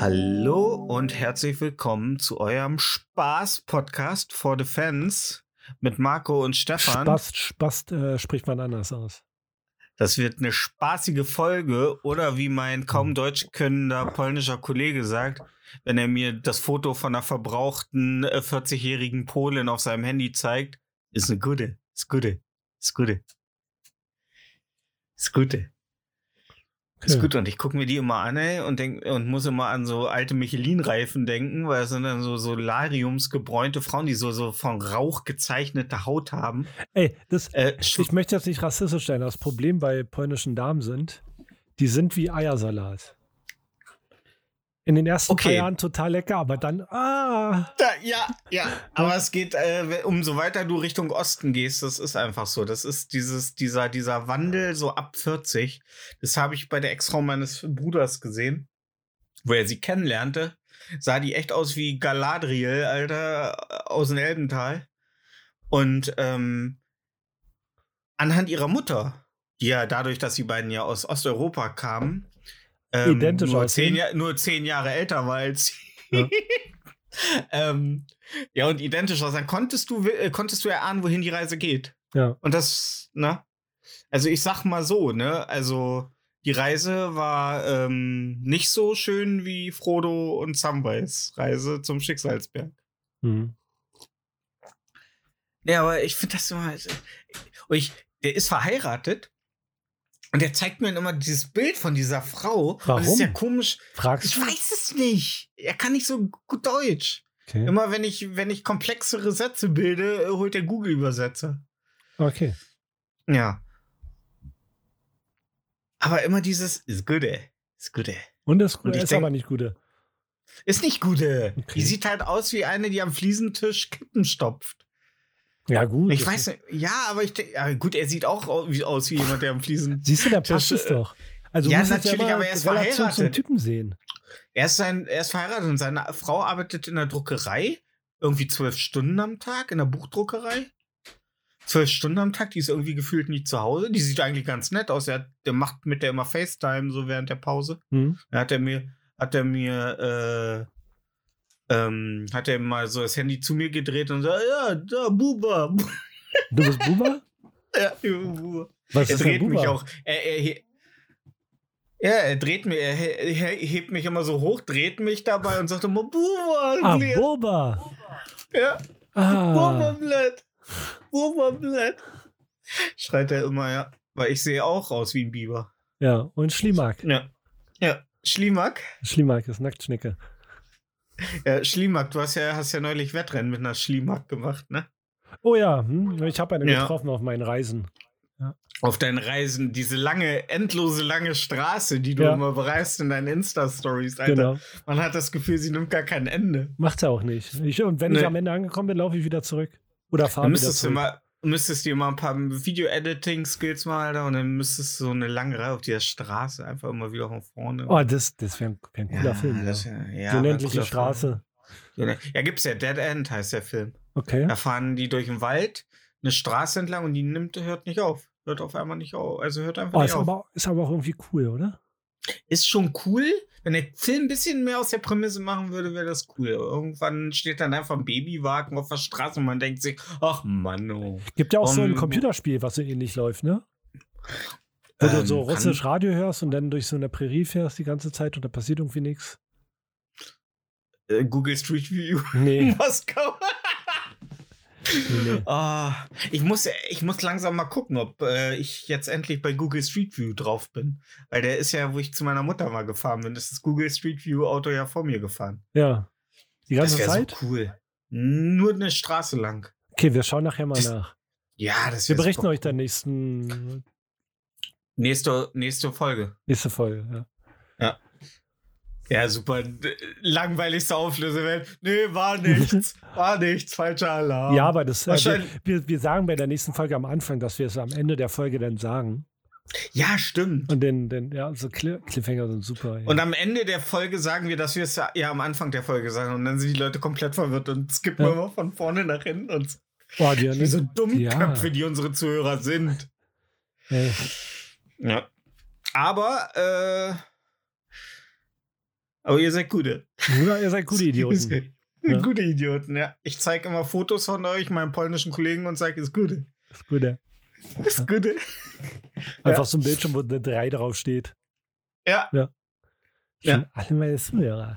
Hallo und herzlich willkommen zu eurem Spaß-Podcast for the Fans mit Marco und Stefan. Spast, Spast äh, spricht man anders aus. Das wird eine spaßige Folge oder wie mein kaum deutsch könnender polnischer Kollege sagt, wenn er mir das Foto von einer verbrauchten äh, 40-jährigen Polin auf seinem Handy zeigt, ist eine gute, ist gute, ist gute. Ist gute. Ist gut, und ich gucke mir die immer an ey, und, denk, und muss immer an so alte Michelin-Reifen denken, weil es sind dann so solariumsgebräunte Frauen, die so, so von Rauch gezeichnete Haut haben. Ey, das, Äh, ich möchte jetzt nicht rassistisch sein. Das Problem bei polnischen Damen sind, die sind wie Eiersalat. In den ersten Okay. paar Jahren total lecker, aber dann, ah, Da, ja, ja. Aber es geht, äh, umso weiter du Richtung Osten gehst, das ist einfach so. Das ist dieses, dieser, dieser Wandel so ab 40. Das habe ich bei der Ex-Frau meines Bruders gesehen, wo er sie kennenlernte. Sah die echt aus wie Galadriel, Alter, aus dem Elbental. Und ähm, anhand ihrer Mutter, die ja dadurch, dass die beiden ja aus Osteuropa kamen, ähm, Identisch nur, aussehen. zehn, nur zehn Jahre älter war als sie. Ja. ähm, ja, und identisch aus. Dann konntest du, äh, konntest du erahnen, wohin die Reise geht. ja. Und das, ne? Also ich sag mal so, ne? Also die Reise war ähm, nicht so schön wie Frodo und Samwise Reise zum Schicksalsberg. Hm. Ja, aber ich finde das immer. Und ich, der ist verheiratet und der zeigt mir immer dieses Bild von dieser Frau. Und das ist Warum? ja komisch. Fragst Ich du? weiß es nicht. Er kann nicht so gut Deutsch. Okay. Immer wenn ich, wenn ich komplexere Sätze bilde, holt der Google-Übersetzer. okay. Ja. Aber immer dieses ist gute. Ist gute. Und das Und ich ist denk- aber nicht gute. Ist nicht gute. Okay. Die sieht halt aus wie eine, die am Fliesentisch Kippen stopft. Ja, gut. Ich weiß nicht. Ja, aber ich denke, ja, gut, er sieht auch aus wie jemand, der am Fliesen. Siehst du, da passt es doch. Also ja, natürlich, immer aber er ist Relation zum verheiratet. Typen sehen. Er ist, sein, er ist verheiratet und seine Frau arbeitet in der Druckerei. Irgendwie zwölf Stunden am Tag in der Buchdruckerei. Zwölf Stunden am Tag, die ist irgendwie gefühlt nie zu Hause. Die sieht eigentlich ganz nett aus. Er hat, der macht mit der immer FaceTime so während der Pause. Hm? Da hat er mir, hat er mir, äh, ähm, hat er mal so das Handy zu mir gedreht und sagt, ja, da, Buba. Du bist Buba? ja, Buba. Was Er ist dreht Buba? mich auch. Er, er, ja, er dreht mir, er, he- er hebt mich immer so hoch, dreht mich dabei und sagt immer, Buba. Ah, Blät." Boba. ja, Ah, Buba-Blatt. Buba-Blatt. Schreit er immer, ja. Weil ich sehe auch aus wie ein Biber. ja. Und Schlimak. Ja. Ja. Schlimak. Schlimak ist Nacktschnecke. Ja, Schlimak, du hast ja, hast ja neulich Wettrennen mit einer Schlimak gemacht, ne? Oh ja, hm? ich habe eine Ja. getroffen auf meinen Reisen. Auf deinen Reisen, diese lange, endlose lange Straße, die du Ja. immer bereist in deinen Insta-Stories, Alter. Genau. Man hat das Gefühl, sie nimmt gar kein Ende. Macht er auch nicht. Ich, und wenn ich Nee. am Ende angekommen bin, laufe ich wieder zurück. Oder fahre wieder müsstest du zurück. mal, müsstest dir mal ein paar Video-Editing-Skills mal, Alter, und dann müsstest du so eine lange Reihe auf dieser Straße einfach immer wieder von vorne. Oh, das, das wäre ein, wär ein cooler Film. das Ja. ja, Die unendliche Straße. Film. Ja, gibt's ja. Dead End heißt der Film. Okay. Da fahren die durch den Wald, eine Straße entlang und die nimmt, hört nicht auf. Hört auf einmal nicht auf. Also hört einfach Oh, nicht ist, auf. aber, ist aber auch irgendwie cool, oder? Ist schon cool. Wenn der Film ein bisschen mehr aus der Prämisse machen würde, wäre das cool. Irgendwann steht dann einfach ein Babywagen auf der Straße und man denkt sich, ach Mann, oh. Gibt ja auch so ein Um, Computerspiel, was so ähnlich läuft, ne? Wo du Ähm, so kann- russisch Radio hörst und dann durch so eine Prärie fährst die ganze Zeit und da passiert irgendwie nichts. Äh, Google Street View. Nee. Moskau. Nee. Ah, ich, muss, ich muss langsam mal gucken, ob äh, ich jetzt endlich bei Google Street View drauf bin. Weil der ist ja, wo ich zu meiner Mutter mal gefahren bin, ist das Google Street View Auto ja vor mir gefahren. Ja. Die ganze das Zeit? so cool. Nur eine Straße lang. Okay, wir schauen nachher mal Das- nach. Ja, das Wir berichten super euch dann nächsten, Nächste, nächste Folge. nächste Folge. Ja. Ja, super. D- Langweiligste Auflösung. Nee, war nichts. war nichts. Falscher Alarm. Ja, aber das, äh, wir, wir, sagen bei der nächsten Folge am Anfang, dass wir es am Ende der Folge dann sagen. Ja, stimmt. Und den, den ja, so Cli- Cliffhanger sind super. Ja. Und am Ende der Folge sagen wir, dass wir es ja, ja am Anfang der Folge sagen. Und dann sind die Leute komplett verwirrt und skippen Ja. immer von vorne nach hinten. Und Boah, die, wie so Dummköpfe, Ja. die unsere Zuhörer sind. Ey, Ja. Aber, äh. Aber ihr seid gute. ja, ihr seid gute Idioten. Ja. Gute Idioten, ja. Ich zeige immer Fotos von euch, meinen polnischen Kollegen, und sage, ist gute. Das ist gut, ja. Ist gute. Einfach so ein Bildschirm, wo eine 3 drauf steht. Ja. Ja. Ja. Alle meine Zuhörer.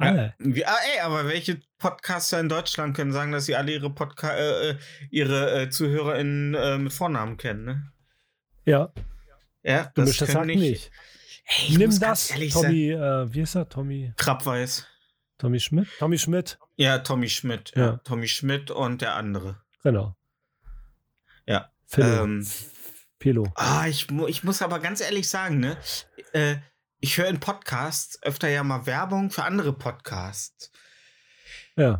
Ja. Alle. Wie, ah, ey, aber welche Podcaster in Deutschland können sagen, dass sie alle ihre Podca äh, äh, ihre äh, ZuhörerInnen äh, mit Vornamen kennen, ne? Ja, Ja, du das sagt nicht. Ey, ich Nimm muss ganz das. Tommy, äh, wie ist er? Tommy, Krabbeis. Tommy Schmidt? Tommy Schmidt, Ja, Tommy Schmidt. Ja. Ja. Tommy Schmidt und der andere. genau. Ja, Philo. Ähm. Ah, ich, ich muss aber ganz ehrlich sagen, ne? Äh, ich höre in Podcasts öfter ja mal Werbung für andere Podcasts. Ja.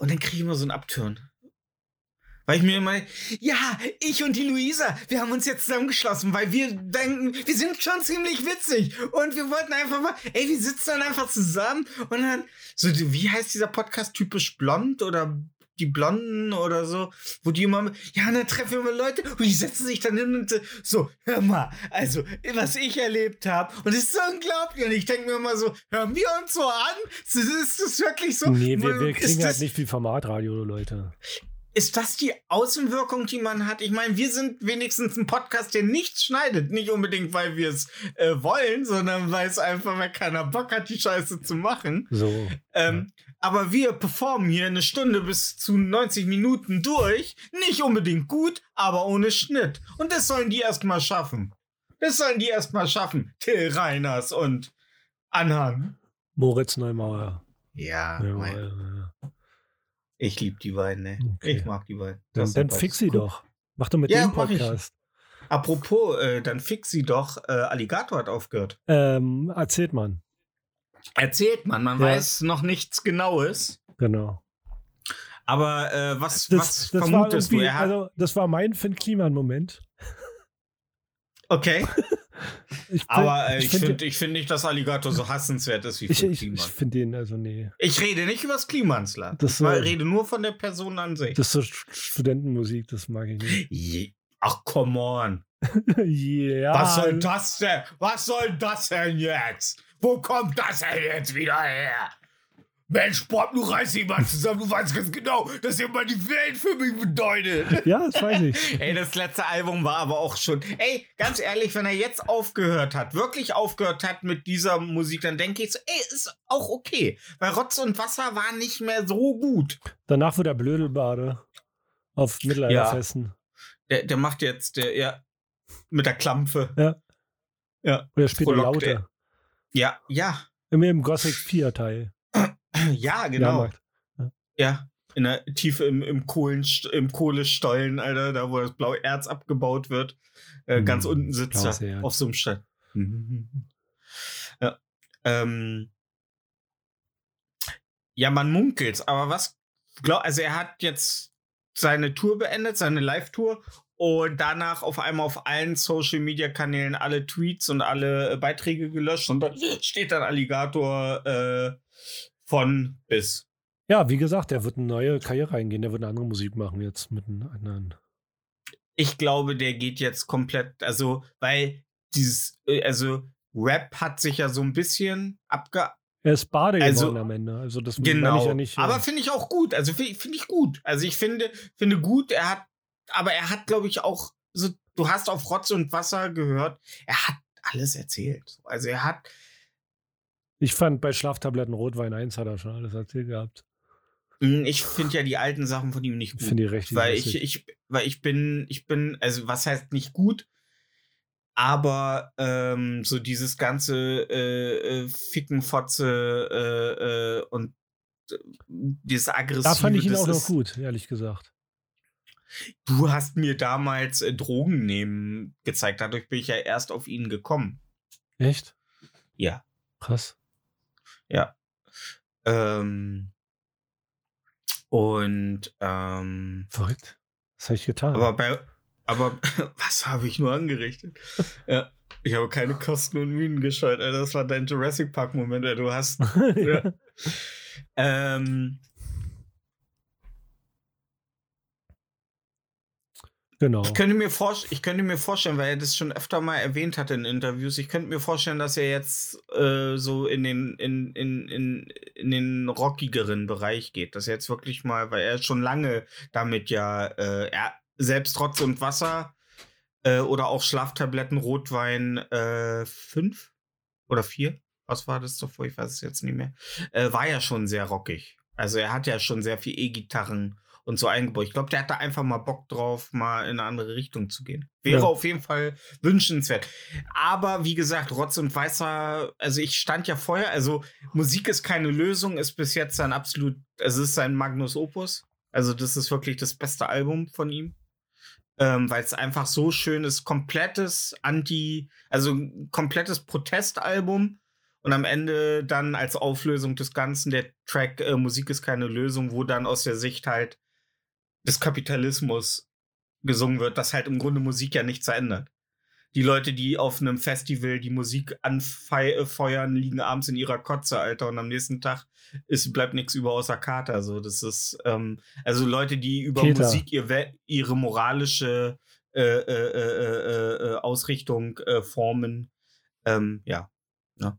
Und dann kriege ich immer so einen Abturn. Weil ich mir immer, ja, ich und die Luisa, wir haben uns jetzt zusammengeschlossen, weil wir denken, wir sind schon ziemlich witzig. Und wir wollten einfach mal, ey, wir sitzen dann einfach zusammen und dann, so, wie heißt dieser Podcast, typisch blond oder die Blonden oder so, wo die immer, ja, dann treffen wir immer Leute und die setzen sich dann hin und so, hör mal, also, was ich erlebt habe und es ist so unglaublich und ich denke mir immer so, hören wir uns so an? Ist, das wirklich so? nee, wir, wir kriegen halt nicht viel Formatradio, Leute. Ist das die Außenwirkung, die man hat? Ich meine, wir sind wenigstens ein Podcast, der nichts schneidet. Nicht unbedingt, weil wir es äh, wollen, sondern weil es einfach, weil keiner Bock hat, die Scheiße zu machen. So. Ähm, aber wir performen hier eine Stunde bis zu 90 Minuten durch. Nicht unbedingt gut, aber ohne Schnitt. Und das sollen die erstmal schaffen. Das sollen die erstmal schaffen. Till Reiners und Anhang. Moritz Neumauer. Ja, Ja, mein, ja. Ich liebe die beiden, ne? Okay. Ich mag die beiden. Dann, dann fix sie cool. doch. Mach doch mit Ja, dem. Podcast. Apropos, äh, dann fix sie doch. Äh, Alligator hat aufgehört. Ähm, erzählt man. Erzählt man, man Ja. weiß noch nichts Genaues. Genau. Aber äh, was, Das, was das war vermutest du? also, das war mein Finn Kliman-Moment. okay, Ich find- aber äh, ich find- finde ich find nicht, dass Alligator so hassenswert ist wie ich, ich, ich finde den, also nee. Ich rede nicht über das Klimansland. Das Ich rede nur von der Person an sich. Das ist so St- Studentenmusik, das mag ich nicht. Je- Ach, come on. ja. Was soll das denn? Was soll das denn jetzt? Wo kommt das denn jetzt wieder her? Mensch, Bob, du reißt dich mal zusammen. Du weißt ganz genau, dass immer die Welt für mich bedeutet. Ja, das weiß ich. Ey, das letzte Album war aber auch schon. Ey, ganz ehrlich, wenn er jetzt aufgehört hat, wirklich aufgehört hat mit dieser Musik, dann denke ich so, ey, ist auch okay. Weil Rotz und Wasser war nicht mehr so gut. Danach wird er Blödelbade auf Mittelalterfesten. Der, der macht jetzt, der, ja, mit der Klampfe. Ja. Ja. Oder später Frohlockt er. lauter. Ja, ja, Immer im Gothic 4 Teil. ja, genau. Jahrmarkt. Ja, in der Tiefe im, im, Kohlen, im Kohlestollen, Alter, da wo das blaue Erz abgebaut wird. Äh, Mm, ganz unten sitzt er Erz. auf so einem Stein. Ja. Ähm, ja, man munkelt's, aber was glaub, also er hat jetzt seine Tour beendet, seine Live-Tour und danach auf einmal auf allen Social Media Kanälen alle Tweets und alle äh, Beiträge gelöscht und da steht dann Alligator äh, von bis. Ja, wie gesagt, der wird eine neue Karriere eingehen. Der wird eine andere Musik machen jetzt mit einem anderen. ich glaube, der geht jetzt komplett, also, weil dieses, äh, also Rap hat sich ja so ein bisschen abge. Er ist Bade Also, geworden am Ende. Also das meine ich Genau. ja nicht. äh, aber finde ich auch gut. Also finde find ich gut. Also ich finde, finde gut, er hat, aber er hat, glaube ich, auch so, du hast auf Rotz und Wasser gehört, er hat alles erzählt. Also er hat, ich fand bei Schlaftabletten Rotwein 1 hat er schon alles erzählt gehabt. mh, ich finde ja die alten Sachen von ihm nicht Ich gut. finde die richtig weil ich, lustig. ich, weil ich bin, ich bin, also was heißt nicht gut, aber ähm, so dieses ganze äh, äh, Ficken, Fotze äh, äh, und äh, dieses aggressive. da fand ich ihn auch noch gut, ehrlich gesagt. Du hast mir damals äh, Drogen nehmen gezeigt, dadurch bin ich ja erst auf ihn gekommen. Echt? Ja. Krass. Ähm, und ähm, Verrückt. Was habe ich getan? aber bei Aber was habe ich nur angerichtet? Ja, ich habe keine Kosten und Mühen gescheut. Alter. Das war dein Jurassic Park-Moment, du hast. Ja. ähm, Genau. ich, könnte mir vorst- ich könnte mir vorstellen, weil er das schon öfter mal erwähnt hat in Interviews, ich könnte mir vorstellen, dass er jetzt äh, so in den, in, in, in, in den rockigeren Bereich geht. Dass er jetzt wirklich mal, weil er schon lange damit ja, äh, er, selbst Trotz und Wasser äh, oder auch Schlaftabletten, Rotwein äh, fünf oder vier, was war das davor? Ich weiß es jetzt nicht mehr. Äh, war ja schon sehr rockig. Also er hat ja schon sehr viel E-Gitarren und so eingebaut. Ich glaube, der hat da einfach mal Bock drauf, mal in eine andere Richtung zu gehen. Wäre Ja. auf jeden Fall wünschenswert. Aber wie gesagt, Rotz und Weißer, also ich stand ja vorher, also Musik ist keine Lösung, ist bis jetzt sein absolut, es ist sein Magnus Opus. Also das ist wirklich das beste Album von ihm. Ähm, Weil es einfach so schön ist, komplettes Anti, also komplettes Protestalbum. Und am Ende dann als Auflösung des Ganzen der Track äh, Musik ist keine Lösung, wo dann aus der Sicht halt des Kapitalismus gesungen wird, dass halt im Grunde Musik ja nichts verändert. Die Leute, die auf einem Festival die Musik anfeuern, liegen abends in ihrer Kotze, Alter, und am nächsten Tag ist, bleibt nichts über außer Kater. So, das ist, ähm, also Leute, die über Peter. Musik ihr, ihre moralische äh, äh, äh, äh, äh, Ausrichtung äh, formen. Ähm, ja. ja.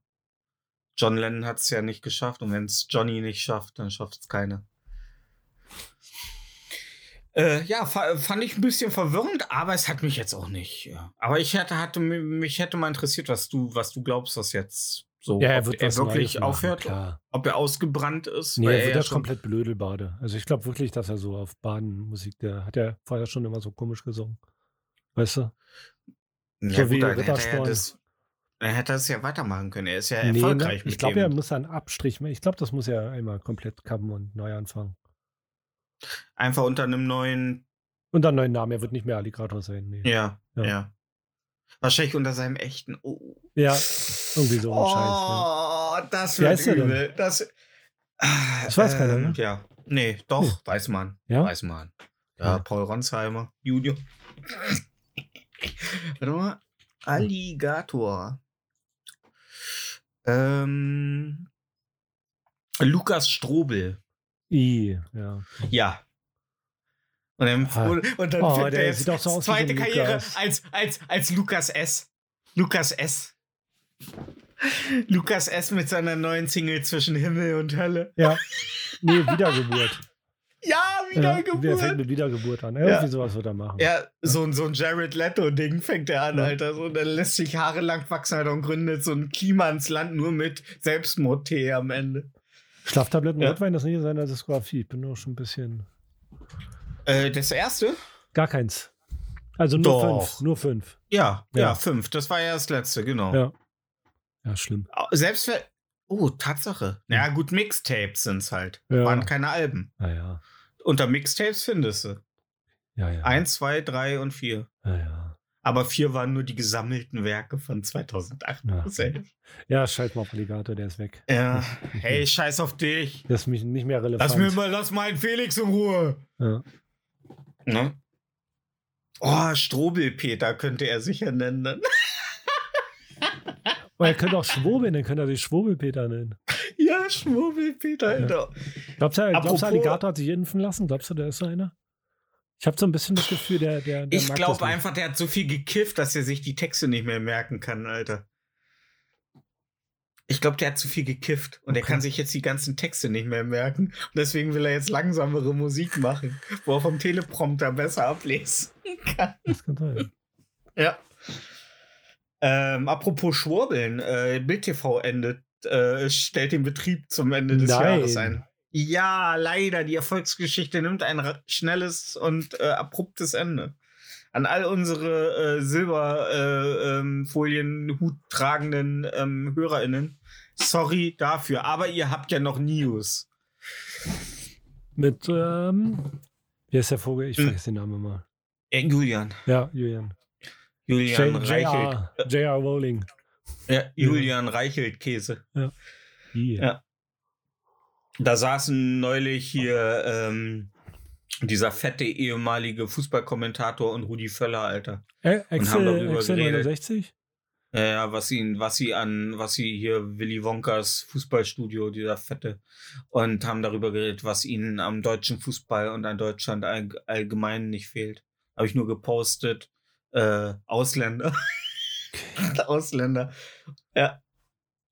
John Lennon hat es ja nicht geschafft und wenn es Johnny nicht schafft, dann schafft es keiner. Äh, ja, fa fand ich ein bisschen verwirrend, aber es hat mich jetzt auch nicht. Ja. Aber ich hätte, hatte mi- mich hätte mal interessiert, was du, was du glaubst, was jetzt so, Ja, er wird er wirklich machen, aufhört, Klar. ob er ausgebrannt ist. Nee, er wird ja ja komplett Blödelbade. Also ich glaube wirklich, dass er so auf Badenmusik, der hat ja vorher schon immer so komisch gesungen. Weißt du? Ja, so gut, dann hätte er, das, dann hätte er es ja weitermachen können. Er ist ja Nee, erfolgreich ne? Ich glaube, er muss einen Abstrich machen. Ich glaube, das muss er einmal komplett kappen und neu anfangen. Einfach unter einem neuen. Und dann neuen Namen. Er wird nicht mehr Alligator sein. Nee. Ja, ja. Ja. Wahrscheinlich unter seinem echten. Oh. Ja, irgendwie so ein Scheiß. Ne? Oh, das wird übel. Das, Das weiß keiner, ne? Ja. Nee, doch, Hm. weiß man. Ja? Weiß man. Ja, Ja. Paul Ronsheimer, Junior. Warte mal. Alligator. Ähm, Lukas Strobel. I, ja. Ja. Und dann, Ah. und, dann Oh, der er jetzt sieht doch so zweite Karriere Lukas. als, als, als Lukas S. Lukas S. Lukas S. mit seiner neuen Single zwischen Himmel und Hölle. Ja. Nee, Wiedergeburt. Ja, Ja, Wiedergeburt. der fängt mit Wiedergeburt an. Ja. Irgendwie sowas wird er machen. Ja, so, ein- so ein Jared Leto-Ding fängt er an, Ja. Alter. So, der lässt sich Haare lang wachsen, Alter, und gründet so ein Klima ins Land nur mit Selbstmordtee am Ende. Schlaftabletten Ja. Rotwein, das ist nicht in seiner Diskografie. Ich bin nur schon ein bisschen. Äh, das erste? Gar keins. Also nur Doch. fünf. Nur fünf. Ja, ja, Ja. fünf. Das war ja das letzte, genau. Ja. Ja, schlimm. Selbst wenn. Oh, Tatsache. Ja, gut, Mixtapes sind's halt. Ja. Waren keine Alben. Naja. Unter Mixtapes findest du. Ja, ja. Eins, zwei, drei und vier. Ja, ja. Aber vier waren nur die gesammelten Werke von 2008. Ja. Ja, scheiß mal auf Alligator, der ist weg. Ja. Hey, scheiß auf dich. Der ist mich nicht mehr relevant. Lass mir mal, lass meinen Felix in Ruhe. Ja. Ne? Oh, Strobelpeter könnte er sicher nennen. dann. Oh, er könnte auch schwurbeln, dann könnte er sich Schwurbelpeter nennen. ja, Schwurbelpeter, Alter. Glaubst du, glaubst du, Alligator hat sich impfen lassen? Glaubst du, der ist so einer? Ich habe so ein bisschen das Gefühl, der, der, der Ich glaube einfach, der hat so viel gekifft, dass er sich die Texte nicht mehr merken kann, Alter. Ich glaube, der hat zu viel gekifft und er Okay. kann sich jetzt die ganzen Texte nicht mehr merken. Und deswegen will er jetzt langsamere Musik machen, wo er vom Teleprompter besser ablesen kann. Das kann sein. Ja. Ähm, apropos Schwurbeln, äh, Bild TV endet, äh, stellt den Betrieb zum Ende des Nein. Jahres ein. Ja, leider, die Erfolgsgeschichte nimmt ein schnelles und äh, abruptes Ende. An all unsere äh, Silberfolien-Hut tragenden ähm, HörerInnen, sorry dafür, aber ihr habt ja noch News. Mit, ähm, wie heißt der Vogel? Ich Hm. vergesse den Namen immer. Äh, Julian. Ja, Julian. Julian J- Reichelt. J.R. Rowling. Ja, Julian Reichelt Käse. Die. Ja. Da saßen neulich hier ähm, Dieser fette ehemalige Fußballkommentator und Rudi Völler, Alter. Äh, Excel, Excel geredet. 69? Ja, Ja, was ihn, was sie an, was sie hier Willy Wonkas Fußballstudio, dieser Fette, und haben darüber geredet, was ihnen am deutschen Fußball und an Deutschland all, allgemein nicht fehlt. Habe ich nur gepostet. Äh, Ausländer. Ausländer. Ja.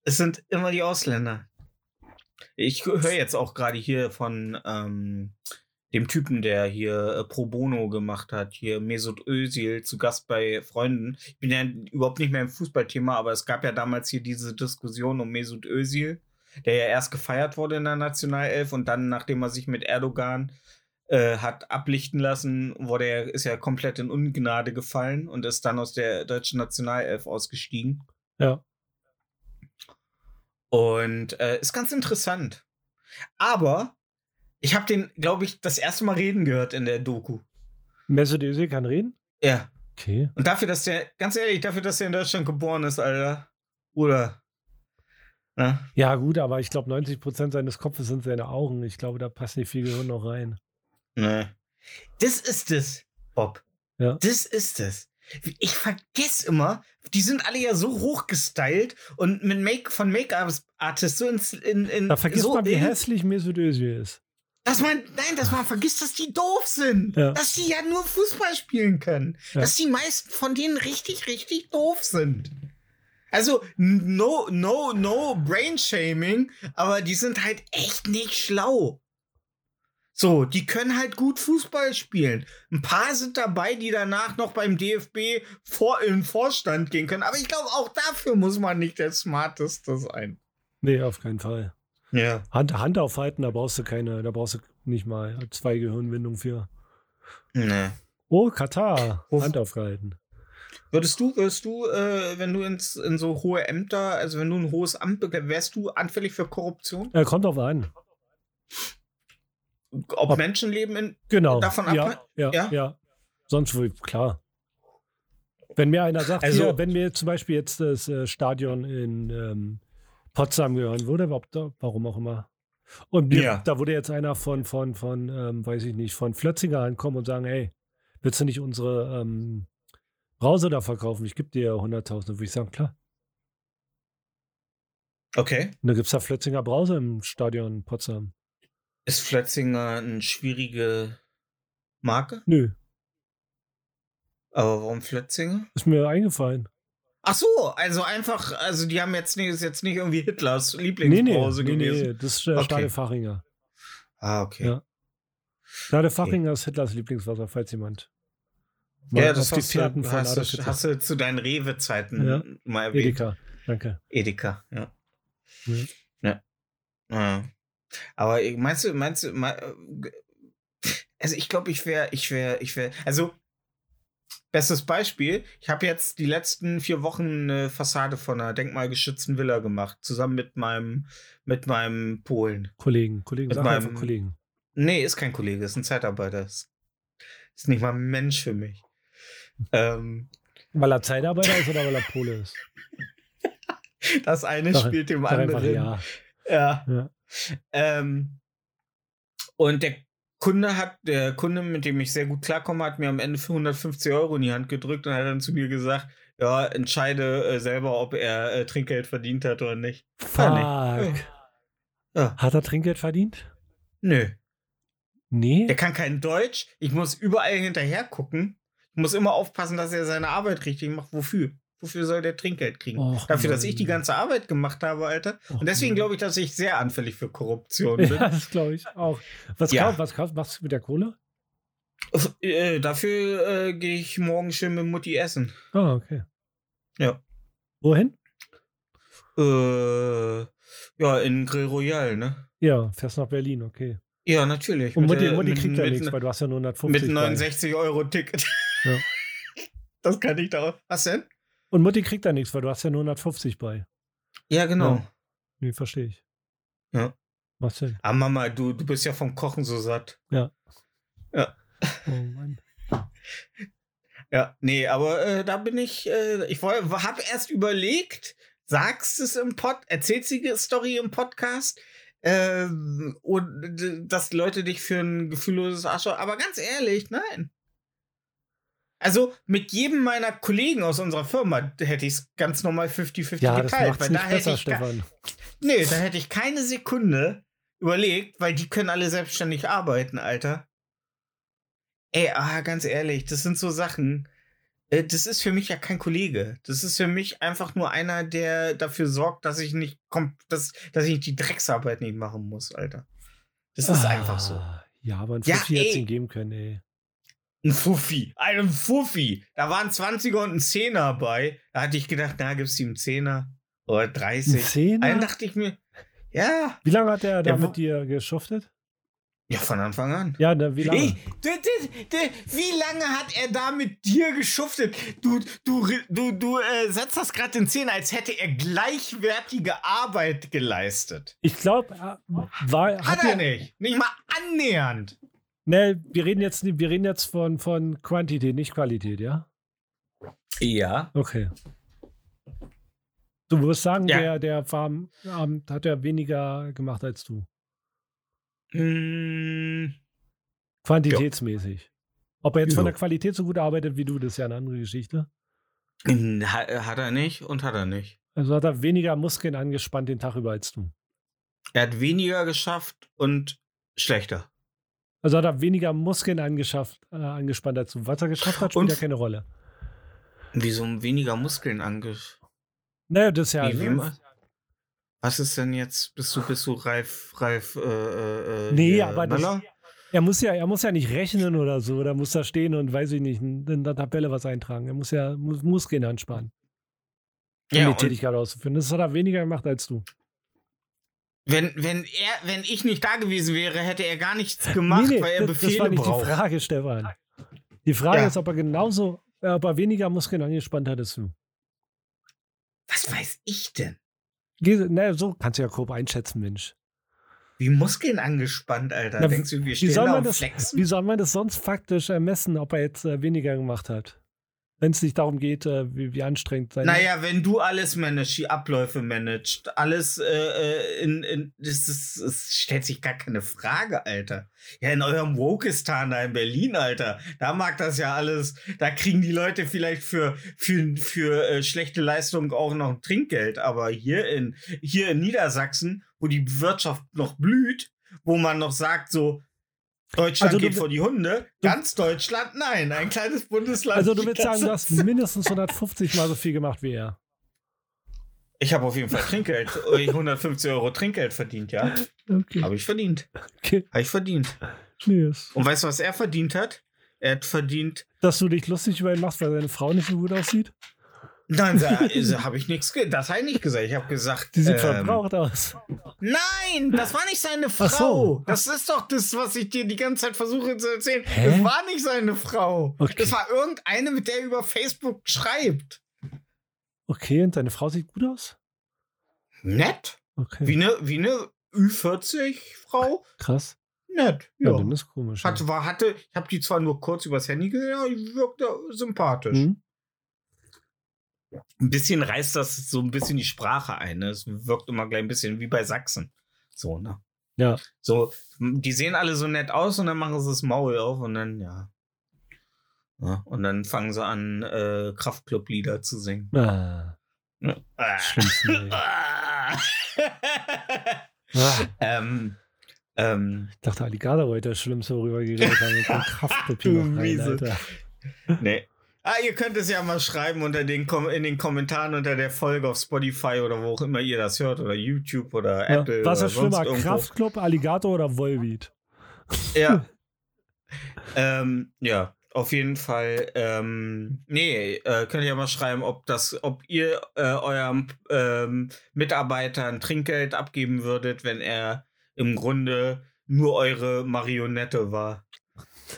Es sind immer die Ausländer. Ich höre jetzt auch gerade hier von ähm, dem Typen, der hier äh, Pro Bono gemacht hat, hier Mesut Özil zu Gast bei Freunden. Ich bin ja überhaupt nicht mehr im Fußballthema, aber es gab ja damals hier diese Diskussion um Mesut Özil, der ja erst gefeiert wurde in der Nationalelf und dann, nachdem er sich mit Erdogan äh, hat ablichten lassen, wurde er, ist er komplett in Ungnade gefallen und ist dann aus der deutschen Nationalelf ausgestiegen. Ja. Und äh, ist ganz interessant. Aber ich habe den, glaube ich, das erste Mal reden gehört in der Doku. Mesut Özil kann reden? Ja. Okay. Und dafür, dass der, ganz ehrlich, dafür, dass er in Deutschland geboren ist, Alter. Oder. Na? Ja, gut, aber ich glaube, 90 Prozent seines Kopfes sind seine Augen. Ich glaube, da passt nicht viel Gehirn noch rein. Ne. Das ist es, Bob. Ja. Das ist es. Ich vergesse immer, die sind alle ja so hochgestylt und mit Make von Make-up-Artists so ins, in, in Da vergisst so man, wie hässlich Mesut Özil ist. Dass man, nein, dass man vergisst, dass die doof sind. Ja. Dass die ja nur Fußball spielen können. Ja. Dass die meisten von denen richtig, richtig doof sind. Also, no, no, no Brain Shaming, aber die sind halt echt nicht schlau. So, die können halt gut Fußball spielen. Ein paar sind dabei, die danach noch beim DFB vor, in den Vorstand gehen können. Aber ich glaube, auch dafür muss man nicht der Smarteste sein. Nee, auf keinen Fall. Ja. Hand, Hand aufhalten, da brauchst du keine, da brauchst du nicht mal zwei Gehirnwindungen für. Nee. Oh, Katar. Wo- Hand aufgehalten. Würdest du, würdest du, äh, wenn du ins, in so hohe Ämter, also wenn du ein hohes Amt bekommst, wärst du anfällig für Korruption? Äh, kommt drauf an. Ob, Ob- Menschenleben in. Genau. Davon ja, ab- ja, ja? ja, Sonst wohl, klar. Wenn mir einer sagt, Also- hier, wenn mir zum Beispiel jetzt das äh, Stadion in ähm, Potsdam gehören würde, ob da, warum auch immer. Und mir, Ja. da würde jetzt einer von, von, von ähm, weiß ich nicht, von Flötzinger ankommen und sagen, hey, willst du nicht unsere ähm, Brause da verkaufen? Ich gebe dir 100.000. Dann würde ich sagen, klar. Okay. Und dann gibt es da Flötzinger Brause im Stadion Potsdam. Ist Flötzinger eine schwierige Marke? Nö, Aber warum Flötzinger? ist mir eingefallen. Ach so, also einfach, also die haben jetzt nicht, ist jetzt nicht irgendwie Hitlers Nee, nee, Lieblingsbrause nee, gewesen. nee, das ist äh, Okay. Stade Fachinger. Ah, okay. Ja. Stade Fachinger ist Hitlers Lieblingswasser, falls jemand Ja, auf das die hast Fährten du, von hast, Adolf hast du zu deinen Rewe-Zeiten Ja. mal erwähnt. Edeka, danke. Edeka, ja. Ja. Ja. ja. Aber ich- meinst du, meinst du, mei- also ich glaube, ich wäre, ich wäre, ich wäre, also bestes Beispiel, ich habe jetzt die letzten vier Wochen eine Fassade von einer denkmalgeschützten Villa gemacht, zusammen mit meinem, mit meinem Polen. Kollegen, Kollegen, Mit sag einfach meinem- Kollegen. Nee, ist kein Kollege, ist ein Zeitarbeiter. Ist, ist nicht mal ein Mensch für mich. Ähm, Weil er Zeitarbeiter ist oder weil er Pole ist? das eine Sag- spielt dem einfach anderen. ja. ja. ja. Ähm, und der Kunde hat, der Kunde, mit dem ich sehr gut klarkomme, hat mir am Ende für 150 Euro in die Hand gedrückt und hat dann zu mir gesagt, ja, entscheide äh, selber, ob er äh, Trinkgeld verdient hat oder nicht. Ah. Fuck. Ja. Hat er Trinkgeld verdient? Nö. Nee. Der kann kein Deutsch. Ich muss überall hinterher gucken. Ich muss immer aufpassen, dass er seine Arbeit richtig macht. Wofür? Wofür soll der Trinkgeld kriegen? Och, Dafür, dass ich die ganze Arbeit gemacht habe, Alter. Och, Und deswegen glaube ich, dass ich sehr anfällig für Korruption bin. Ja, das glaube ich auch. Was, Ja. kauf, was kauf, machst du mit der Kohle? Äh, dafür äh, gehe ich morgen schön mit Mutti essen. Ah, okay. Ja. Wohin? Äh, ja, in Grill Royal, ne? Ja, fährst nach Berlin, okay. Ja, natürlich. Und Mit Mutti, Mutti mit- kriegt ja nichts, weil du hast ja nur 150 Mit bei. 69 Euro Ticket. Ja. Das kann ich darauf. Was denn? Und Mutti kriegt da nichts, weil du hast ja nur 150 bei. Ja, genau. Ja. Nee, verstehe ich. Ja. Was denn? Ah, Mama, du, du bist ja vom Kochen so satt. Oh Mann. Ja, nee, aber äh, da bin ich, äh, ich habe erst überlegt, sagst es im Pod, erzählst die Story im Podcast, ähm, und dass Leute dich für ein gefühlloses Arschloch. Aber ganz ehrlich, nein. Also mit jedem meiner Kollegen aus unserer Firma hätte ich es ganz normal 50-50 Ja, das geteilt. Weil nicht da hätte besser, ich. Stefan. Nee, da hätte ich keine Sekunde überlegt, weil die können alle selbstständig arbeiten, Alter. Ey, ah, ganz ehrlich, das sind so Sachen. äh, Das ist für mich ja kein Kollege. Das ist für mich einfach nur einer, der dafür sorgt, dass ich nicht kommt, dass, dass ich die Drecksarbeit nicht machen muss, Alter. Das ist einfach so. Ah, Ja, aber ein Ja, Fuffi hätte geben können, ey. Ein Fuffi. Ein Fuffi. Da waren 20er und ein Zehner bei. Da hatte ich gedacht, na, gibt's ihm Zehner oder Ein 30. Zehner? Dann dachte ich mir, ja, Wie lange hat er da mit dir geschuftet? ja, von Anfang an. Ja, ne, wie lange? Ey, du, du, du, wie lange hat er da mit dir geschuftet? Du, du, du, du äh, setzt das gerade in Szene, als hätte er gleichwertige Arbeit geleistet. Ich glaube, war Hat, hat er er nicht. Nicht mal annähernd. Ne, wir reden jetzt, wir reden jetzt von, von Quantität, nicht Qualität, ja? Ja. Okay. Du wirst sagen, Ja. der, der am Abend, hat er weniger gemacht als du. Mm, Quantitätsmäßig. Ob er jetzt von Ja. der Qualität so gut arbeitet wie du, das ist ja eine andere Geschichte. hat, hat er nicht und hat er nicht. Also hat er weniger Muskeln angespannt den Tag über als du. Er hat weniger geschafft und schlechter. Also hat er weniger Muskeln angeschafft, äh, angespannt du. Was er geschafft hat, spielt Und- ja keine Rolle. Wieso weniger Muskeln ange... Naja, das ist ja. Wie, ma- was ist denn jetzt? Bist du, bist du reif, reif, äh, äh, äh, Nee, hier, aber das-? Er muss ja, er muss ja nicht rechnen oder so, oder muss da stehen und weiß ich nicht, in, der Tabelle was eintragen. Er muss ja muss Muskeln anspannen, um Ja, die Tätigkeit auszuführen. Das hat er weniger gemacht als du. Wenn, wenn er, wenn ich nicht da gewesen wäre, hätte er gar nichts gemacht, weil er Befehle das war nicht braucht. die Frage, Stefan. Die Frage Ja. ist, ob er genauso, äh, ob er weniger Muskeln angespannt hat als du. Was weiß ich denn? Na, so kannst du ja grob einschätzen, Mensch. Wie Muskeln angespannt, Alter. Na, Denkst du, wir Wie stehen soll, da man das, flexen? wie soll man das sonst faktisch ermessen, ob er jetzt äh, weniger gemacht hat? Wenn es nicht darum geht, äh, wie, wie anstrengend sein Naja, wenn du alles managst, die Abläufe managst, alles äh, äh, in, in das, ist, es stellt sich gar keine Frage, Alter. Ja, in eurem Wokistan da in Berlin, Alter, da mag das ja alles, da kriegen die Leute vielleicht für, für, für äh, schlechte Leistung auch noch Trinkgeld, aber hier in, hier in Niedersachsen, wo die Wirtschaft noch blüht, wo man noch sagt, so, Deutschland Also du geht wi- vor die Hunde, du- ganz Deutschland, nein, ein kleines Bundesland. Also du willst sagen, du hast mindestens 150 mal so viel gemacht wie er. Ich habe auf jeden Fall Trinkgeld, äh, 150 Euro Trinkgeld verdient, ja. Okay. Habe ich verdient. okay. Habe ich verdient. Yes. Und weißt du, was er verdient hat? Er hat verdient. Dass du dich lustig über ihn machst, weil seine Frau nicht so gut aussieht? Nein, habe ich nichts. Das habe ich nicht gesagt. Ich habe gesagt. Die sieht ähm, verbraucht aus. Nein, das war nicht seine Frau. Ach so. Das ist doch das, was ich dir die ganze Zeit versuche zu erzählen. Hä? Das war nicht seine Frau. Okay. Das war irgendeine, mit der er über Facebook schreibt. Okay, und deine Frau sieht gut aus? Nett. Okay. Wie eine, wie eine Ü40-Frau. Krass. Nett. Ja, Ja. dann ist komisch. ja. Hat, war, hatte, ich habe die zwar nur kurz übers Handy gesehen, aber die wirkte sympathisch. Hm? Ein bisschen reißt das so ein bisschen die Sprache ein. Ne? Es wirkt immer gleich ein bisschen wie bei Sachsen. So, ne? Ja. So, die sehen alle so nett aus und dann machen sie das Maul auf und dann, ja. ja und dann fangen sie an, äh, Kraftclub-Lieder zu singen. Ah? Ah. Ah. Ah, ähm, ähm, ich dachte, Alligator wollte das Schlimmste, worüber wir geredet haben. Alter. nee. Ah, ihr könnt es ja mal schreiben unter den Kom in den Kommentaren unter der Folge auf Spotify oder wo auch immer ihr das hört oder YouTube oder Ja, Apple. was ist schlimmer, irgendwo. Kraftclub, Alligator oder Volbeat? Ja. ähm, ja, auf jeden Fall. Ähm, nee, äh, könnt ihr ja mal schreiben, ob das, ob ihr äh, eurem ähm, Mitarbeiter ein Trinkgeld abgeben würdet, wenn er im Grunde nur eure Marionette war,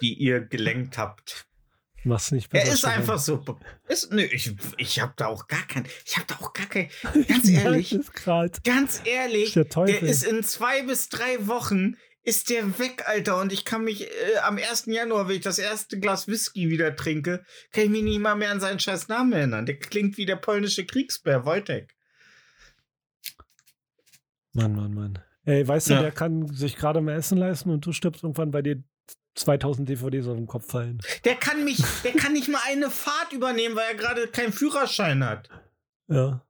die ihr gelenkt habt. Mach's nicht Er besser. ist Stefan. einfach so. Ist, nö, ich, ich habe da auch gar kein. Ich habe da auch gar kein. Ganz ehrlich, ist ganz ehrlich, Der Teufel. der ist in zwei bis drei Wochen ist der weg, Alter. Und ich kann mich äh, am 1. Januar, wenn ich das erste Glas Whisky wieder trinke, kann ich mich nicht mal mehr an seinen scheiß Namen erinnern. Der klingt wie der polnische Kriegsbär Wojtek. Mann, Mann, Mann. Ey, weißt du, Ja. der kann sich gerade mal Essen leisten und du stirbst irgendwann, bei dir 2000 DVDs auf den Kopf fallen. Der kann mich, der kann nicht mal eine Fahrt übernehmen, weil er gerade keinen Führerschein hat. Ja.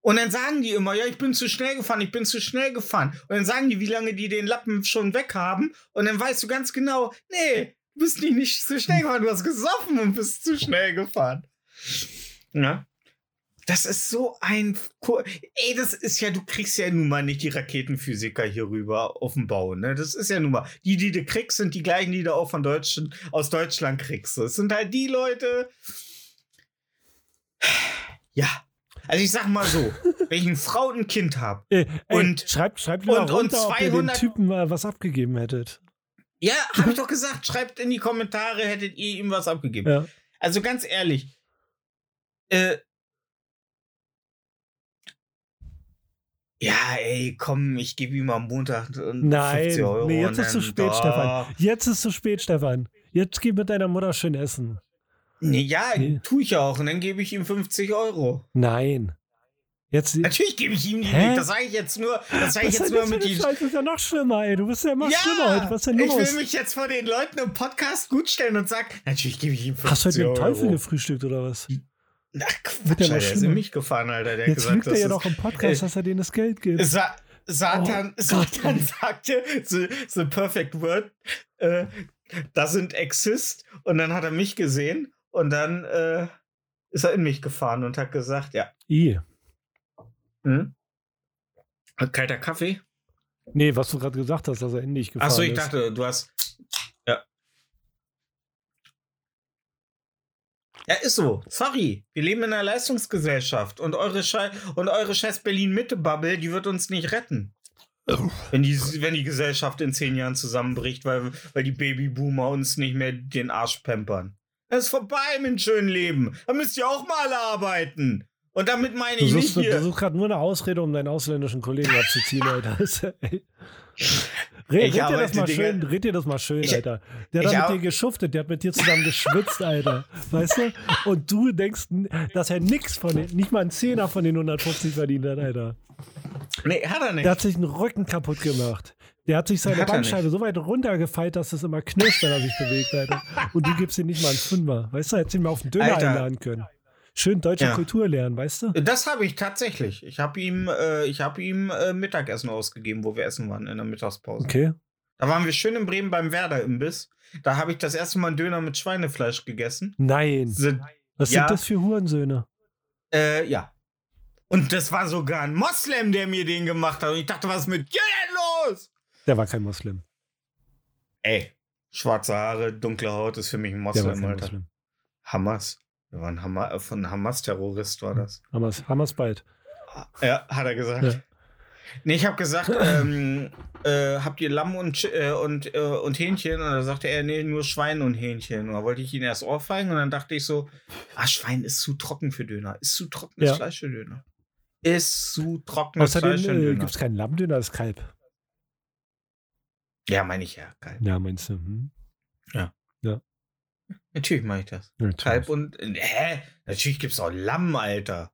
Und dann sagen die immer, ja, ich bin zu schnell gefahren, ich bin zu schnell gefahren. Und dann sagen die, wie lange die den Lappen schon weg haben. Und dann weißt du ganz genau, nee, du bist nicht, nicht zu schnell gefahren, du hast gesoffen und bist zu schnell gefahren. Ja. Das ist so ein. Ey, das ist ja, du kriegst ja nun mal nicht die Raketenphysiker hier rüber auf dem Bau, ne? Das ist ja nun mal. Die, die du kriegst, sind die gleichen, die du auch von Deutschen, aus Deutschland kriegst. Das sind halt die Leute. Ja. Also ich sag mal so, wenn ich eine Frau und ein Kind habe, ey, Und- schreibt, schreibt lieber und- und runter, ob ihr den 200 Typen mal was abgegeben hättet. Ja, hab ich doch gesagt. Schreibt in die Kommentare, hättet ihr ihm was abgegeben. Ja. Also ganz ehrlich. Äh, ja, ey, komm, ich gebe ihm am Montag 50 Nein, Euro. nee, jetzt und ist zu spät, Doch. Stefan. Jetzt ist zu spät, Stefan. Jetzt geh mit deiner Mutter schön essen. Nee, ja, Nee. tue ich auch. Und dann gebe ich ihm 50 Euro. Nein. Jetzt. Natürlich gebe ich ihm die Hä? nicht. Das sage ich jetzt nur, das sage ich jetzt nur mit das eine Scheiße? ist ja noch schlimmer, ey. Du bist ja immer schlimmer heute. Was denn ich los? will mich jetzt vor den Leuten im Podcast gutstellen und sag, natürlich gebe ich ihm 50 Hast du heute Euro. den Teufel gefrühstückt oder was? Wird Quatsch, Alter, der ist in mich gefahren, Alter. Der Jetzt gesagt, lügt er ja ist- doch im Podcast, äh, dass er denen das Geld gibt. Sa Satan, Oh. Satan sagte, the, the perfect word, äh, das sind Exist. Und dann hat er mich gesehen und dann äh, ist er in mich gefahren und hat gesagt, ja, I. hm? kalter Kaffee. Nee, was du gerade gesagt hast, dass er in dich gefahren Achso, ich ist. dachte, du hast. Ja. Ja, ist so. Sorry. Wir leben in einer Leistungsgesellschaft und eure, Schei und eure scheiß Berlin-Mitte-Bubble, die wird uns nicht retten. Wenn die, wenn die Gesellschaft in zehn Jahren zusammenbricht, weil, weil die Babyboomer uns nicht mehr den Arsch pampern. Das ist vorbei mit dem schönen Leben. Da müsst ihr auch mal alle arbeiten. Und damit meine ich nicht suchst, du hier. suchst gerade nur eine Ausrede, um deinen ausländischen Kollegen abzuziehen, Alter. Red, red dir das mal schön, red dir das mal schön, Ich- Alter. Der hat mit dir geschuftet, der hat mit dir zusammen geschwitzt, Alter. Weißt du? Und du denkst, dass er nix von den, nicht mal einen Zehner von den 150 verdient hat, Alter. Nee, hat er nicht. Der hat sich einen Rücken kaputt gemacht. Der hat sich seine Hat Bandscheibe so weit runtergefeilt, dass es immer knirscht, wenn er sich bewegt, Alter. Und du gibst ihm nicht mal einen Fünfer. Weißt du, hättest ihn mal auf den Döner Alter. einladen können. Schön deutsche Ja. Kultur lernen, weißt du? Das habe ich tatsächlich. Ich habe ihm, äh, ich hab ihm äh, Mittagessen ausgegeben, wo wir essen waren in der Mittagspause. Okay. Da waren wir schön in Bremen beim Werder-Imbiss. Da habe ich das erste Mal einen Döner mit Schweinefleisch gegessen. Nein. Sind, Was Ja. sind das für Hurensöhne? äh, ja. Und das war sogar ein Moslem, der mir den gemacht hat. Und ich dachte, was ist mit dir denn los? Der war kein Moslem. Ey, schwarze Haare, dunkle Haut ist für mich ein Moslem, Alter. Moslem. Hamas. War ein Hama äh, von Hamas-Terrorist, war das. Hamas, Hamas bald. Ja, hat er gesagt. Ja. Nee, ich habe gesagt, ähm, äh, habt ihr Lamm und, äh, und, äh, und Hähnchen? Und da sagte er, nee, nur Schwein und Hähnchen. Und da wollte ich ihn erst ohrfeigen und dann dachte ich so, ah, Schwein ist zu trocken für Döner. Ist zu trockenes Ja. Fleisch für Döner. Ist zu trockenes Fleisch Außerdem für äh, Döner. gibt es keinen Lammdöner, das ist Kalb. Ja, meine ich ja. Kalb. Ja, meinst du? Hm? Natürlich mache ich das. Natürlich. Kalb und. Hä? Natürlich gibt's auch Lamm, Alter.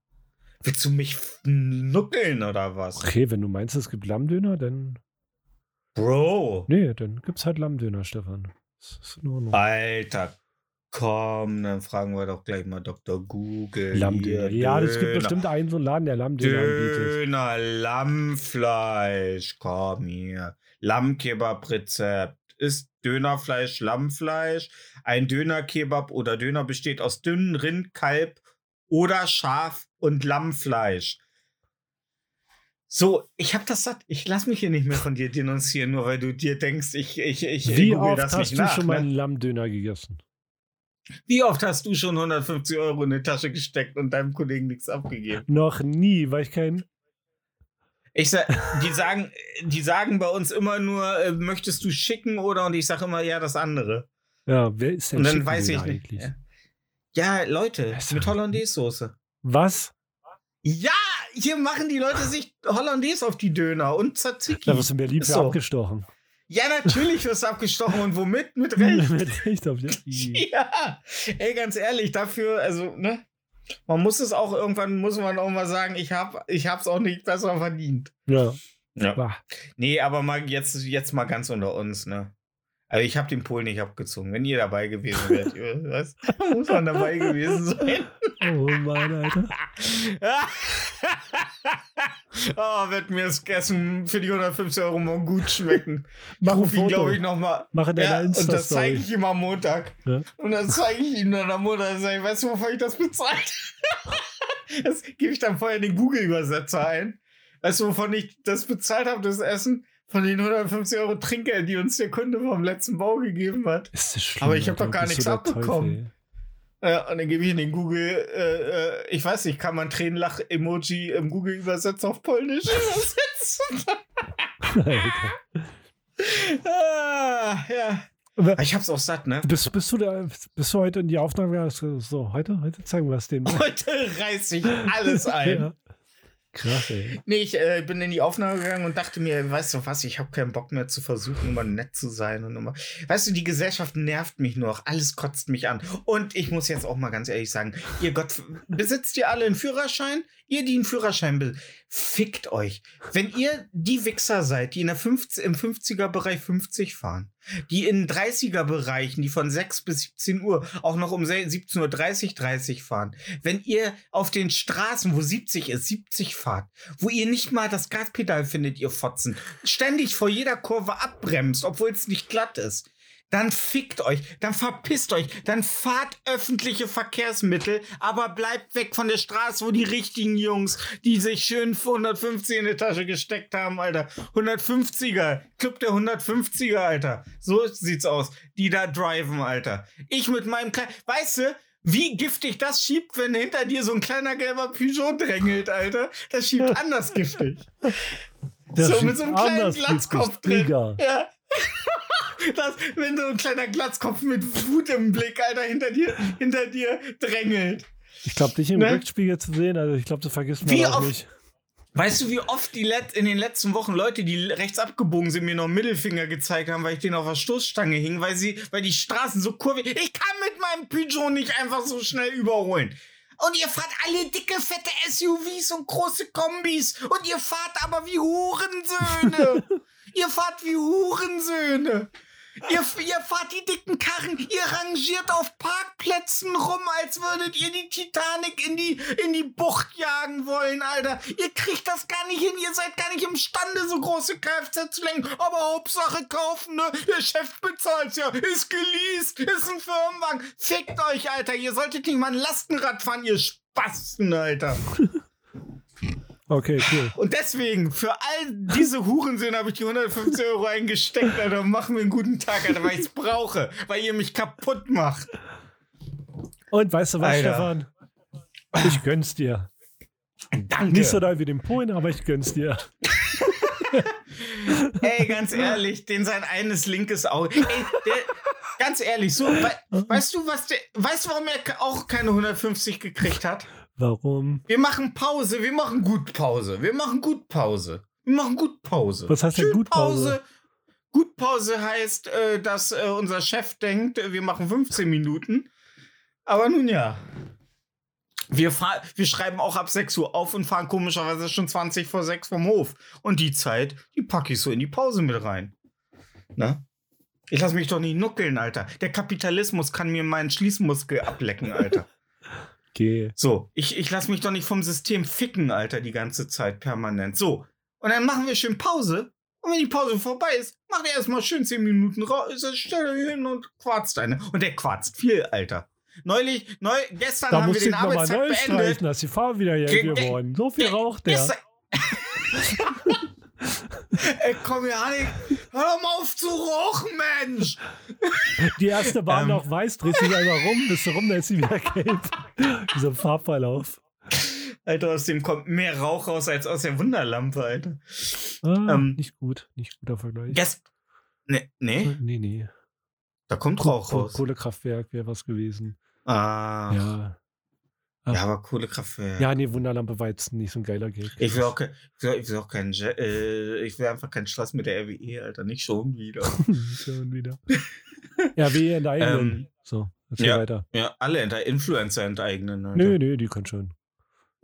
Willst du mich nuckeln oder was? Okay, wenn du meinst, es gibt Lammdöner, dann. Bro. Nee, dann gibt's halt Lammdöner, Stefan. Das ist in Ordnung. Alter, komm, dann fragen wir doch gleich mal Dr. Google. Lammdöner. Ja, es gibt bestimmt einen so einen Laden, der Lammdöner anbietet. Döner, Lammfleisch, komm hier. Lammkebab-Rezept. Ist Dönerfleisch Lammfleisch? Ein Dönerkebab oder Döner besteht aus dünnen Rind, Kalb oder Schaf und Lammfleisch. So, ich hab das satt. Ich lass mich hier nicht mehr von dir denunzieren, nur weil du dir denkst, ich, ich, ich Wie oft das hast du nach. schon mal ne? einen Lammdöner gegessen? Wie oft hast du schon 150 Euro in die Tasche gesteckt und deinem Kollegen nichts abgegeben? Noch nie, weil ich kein. Ich sag, die sagen, die sagen bei uns immer nur, äh, möchtest du schicken oder? Und ich sage immer, ja, das andere. Ja, wer ist denn Und dann weiß ich Döner nicht. eigentlich? Ja. ja, Leute, ist mit Hollandaise-Soße. Was? Ja, hier machen die Leute sich Hollandaise auf die Döner und Tzatziki. Da wirst du in Berlin so. abgestochen. Ja, natürlich wirst du abgestochen und womit? Mit Recht. Mit Recht auf die. Ja, ey, ganz ehrlich, dafür, also, ne? Man muss es auch irgendwann, muss man auch mal sagen, ich hab, ich hab's auch nicht besser verdient. Ja. Ja. Bah, Nee, aber mal jetzt, jetzt mal ganz unter uns, ne? Also ich habe den Pol nicht abgezogen. Wenn ihr dabei gewesen wärt, ihr- was? muss man dabei gewesen sein. oh Mann, Alter. oh, wird mir das Essen für die 150 Euro mal gut schmecken. Mach ein Foto. glaube ich, nochmal. Mach in deiner Ja, und das zeige ich ihm am Montag. Ja. Und dann zeige ich ihm dann am Montag. Sag ich, weißt du, wovon ich das bezahlt? das gebe ich dann vorher in den Google-Übersetzer ein. Weißt du, wovon ich das bezahlt habe, das Essen? Von den 150 Euro Trinkgeld, die uns der Kunde vom letzten Bau gegeben hat. Ist das schlimm, Aber ich hab Alter, doch gar nichts abbekommen. Teufel, Ja, und dann gebe ich in den Google, äh, äh, ich weiß nicht, kann man Tränenlach-Emoji im Google-Übersetzer auf Polnisch übersetzen? ah, ja. Aber Ich hab's auch satt, ne? Bist, bist, du da, bist du heute in die Aufnahme So, heute, heute zeigen wir es dem. Heute reiß ich alles ein. Ja. Krass, ey. Nee, ich äh, bin in die Aufnahme gegangen und dachte mir, weißt du was, ich habe keinen Bock mehr zu versuchen, immer nett zu sein und immer. Weißt du, die Gesellschaft nervt mich nur noch, alles kotzt mich an. Und ich muss jetzt auch mal ganz ehrlich sagen, ihr Gott, besitzt ihr alle einen Führerschein? Ihr, die einen Führerschein besitzt, fickt euch. Wenn ihr die Wichser seid, die in der 50, im 50er-Bereich 50 fahren, die in 30er-Bereichen, die von 6 bis 17 Uhr auch noch um 17.30 Uhr 30 fahren, wenn ihr auf den Straßen, wo 70 ist, 70 fahrt, wo ihr nicht mal das Gaspedal findet, ihr Fotzen, ständig vor jeder Kurve abbremst, obwohl es nicht glatt ist, dann fickt euch, dann verpisst euch, dann fahrt öffentliche Verkehrsmittel, aber bleibt weg von der Straße, wo die richtigen Jungs, die sich schön für 150 in die Tasche gesteckt haben, Alter. 150er, Club der 150er, Alter. So sieht's aus, die da driven, Alter. Ich mit meinem kleinen, weißt du, wie giftig das schiebt, wenn hinter dir so ein kleiner gelber Peugeot drängelt, Alter. Das schiebt anders giftig. Der so mit so einem kleinen Glatzkopf drin. Ja. Das, wenn so ein kleiner Glatzkopf mit Wut im Blick, Alter, hinter dir, hinter dir drängelt. Ich glaube, dich im Ne? Rückspiegel zu sehen, also ich glaube, das vergisst man Wie auch oft- nicht. Weißt du, wie oft die Let in den letzten Wochen Leute, die rechts abgebogen sind, mir noch einen Mittelfinger gezeigt haben, weil ich den auf der Stoßstange hing, weil sie, weil die Straßen so kurvig. Ich kann mit meinem Peugeot nicht einfach so schnell überholen. Und ihr fahrt alle dicke, fette SUVs und große Kombis. Und ihr fahrt aber wie Hurensöhne. ihr fahrt wie Hurensöhne. Ihr, ihr fahrt die dicken Karren, ihr rangiert auf Parkplätzen rum, als würdet ihr die Titanic in die, in die Bucht jagen wollen, Alter. Ihr kriegt das gar nicht hin, ihr seid gar nicht imstande, so große Kfz zu lenken. Aber Hauptsache kaufen, ne? Der Chef bezahlt's ja, ist geleast, ist ein Firmenwagen. Fickt euch, Alter, ihr solltet nicht mal ein Lastenrad fahren, ihr Spasten, Alter. Okay, cool. Und deswegen, für all diese Hurensöhne habe ich die 150 Euro eingesteckt, Alter. Machen wir einen guten Tag, Alter, weil ich es brauche. Weil ihr mich kaputt macht. Und weißt du was, Alter. Stefan? Ich gönn's dir. Danke. Nicht so doll wie den Polen, aber ich gönn's dir. Ey, ganz ehrlich, den sein eines linkes Auge. Ey, der, ganz ehrlich, so, wei- weißt du, was der, weißt du, warum er auch keine 150 gekriegt hat? Warum? Wir machen Pause, wir machen gut Pause. Wir machen gut Pause. Wir machen gut Pause. Was heißt denn gut Pause? Gut Pause heißt, äh, dass äh, unser Chef denkt, äh, wir machen 15 Minuten. Aber nun ja. Wir, fahr- wir schreiben auch ab 6 Uhr auf und fahren komischerweise schon 20 vor 6 vom Hof. Und die Zeit, die packe ich so in die Pause mit rein. Ne? Ich lass mich doch nicht nuckeln, Alter. Der Kapitalismus kann mir meinen Schließmuskel ablecken, Alter. Geh. So, ich, ich lass mich doch nicht vom System ficken, Alter, die ganze Zeit permanent. So, und dann machen wir schön Pause. Und wenn die Pause vorbei ist, macht er erstmal schön 10 Minuten raus, stell er hin und quarzt eine. Und der quarzt viel, Alter. Neulich, neu, gestern Da haben wir den Arbeitstag neu beendet. streichen, dass die Farbe wieder ge- geworden. So viel raucht der. Ey, komm, Janik, hör doch mal auf zu rauchen, Mensch! Die erste war Ähm. noch weiß, drehst dich einmal rum, bist du rum, dann ist sie wieder gelb. Dieser Farbverlauf. Alter, aus dem kommt mehr Rauch raus als aus der Wunderlampe, Alter. Ah, Ähm. nicht gut, nicht guter Vergleich. Gest nee, nee, Nee, nee. da kommt Rauch Koh- raus. Kohlekraftwerk wäre was gewesen. Ah. Ja. Ja, aber Kohlekraftwerk. Ja, nee, Wunderlampe war jetzt nicht so ein geiler Gag. Ich will auch, kein, ich will, ich will auch keinen, Je- äh, ich will einfach keinen Stress mit der RWE, Alter, nicht schon wieder. Schon wieder. Ja, wie in der eigenen. Ähm, so, erzähl ja. weiter. ja, alle Enter Influencer enteignen, Alter. Nö, nö, die können schon.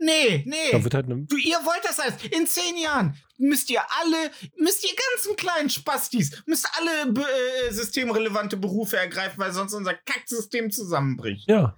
Nee, nee. Halt eine, Du, ihr wollt das alles. In zehn Jahren müsst ihr alle, müsst ihr ganzen kleinen Spastis, müsst alle äh, systemrelevante Berufe ergreifen, weil sonst unser Kacksystem zusammenbricht. ja,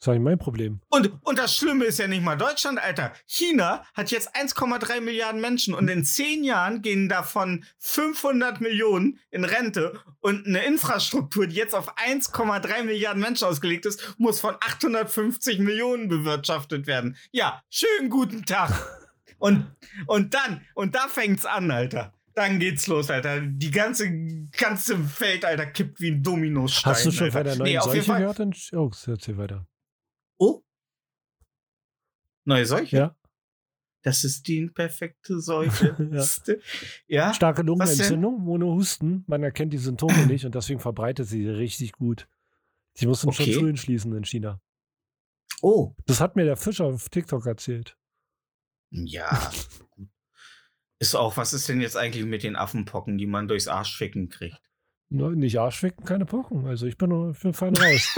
das war nicht mein Problem. Und, und das Schlimme ist ja nicht mal Deutschland, Alter. China hat jetzt 1,3 Milliarden Menschen und in zehn Jahren gehen davon 500 Millionen in Rente und eine Infrastruktur, die jetzt auf 1,3 Milliarden Menschen ausgelegt ist, muss von 850 Millionen bewirtschaftet werden. Ja, schönen guten Tag. Und, und dann, und da fängt's an, Alter. Dann geht's los, Alter. Die ganze, ganze Welt, Alter, kippt wie ein Dominostein. Hast du schon Alter. von der neuen Nee, Seuche gehört? Oh, erzähl weiter. Neue Seuche? Ja. Das ist die perfekte Seuche. Ja. ja. Starke Lungenentzündung, ohne Husten. Man erkennt die Symptome nicht und deswegen verbreitet sie richtig gut. Sie mussten Okay. schon Schulen schließen in China. Oh. Das hat mir der Fischer auf TikTok erzählt. Ja. ist auch, was ist denn jetzt eigentlich mit den Affenpocken, die man durchs Arschficken kriegt? Ne, Nicht Arschficken, keine Pocken. Also ich bin, nur- ich bin fein raus.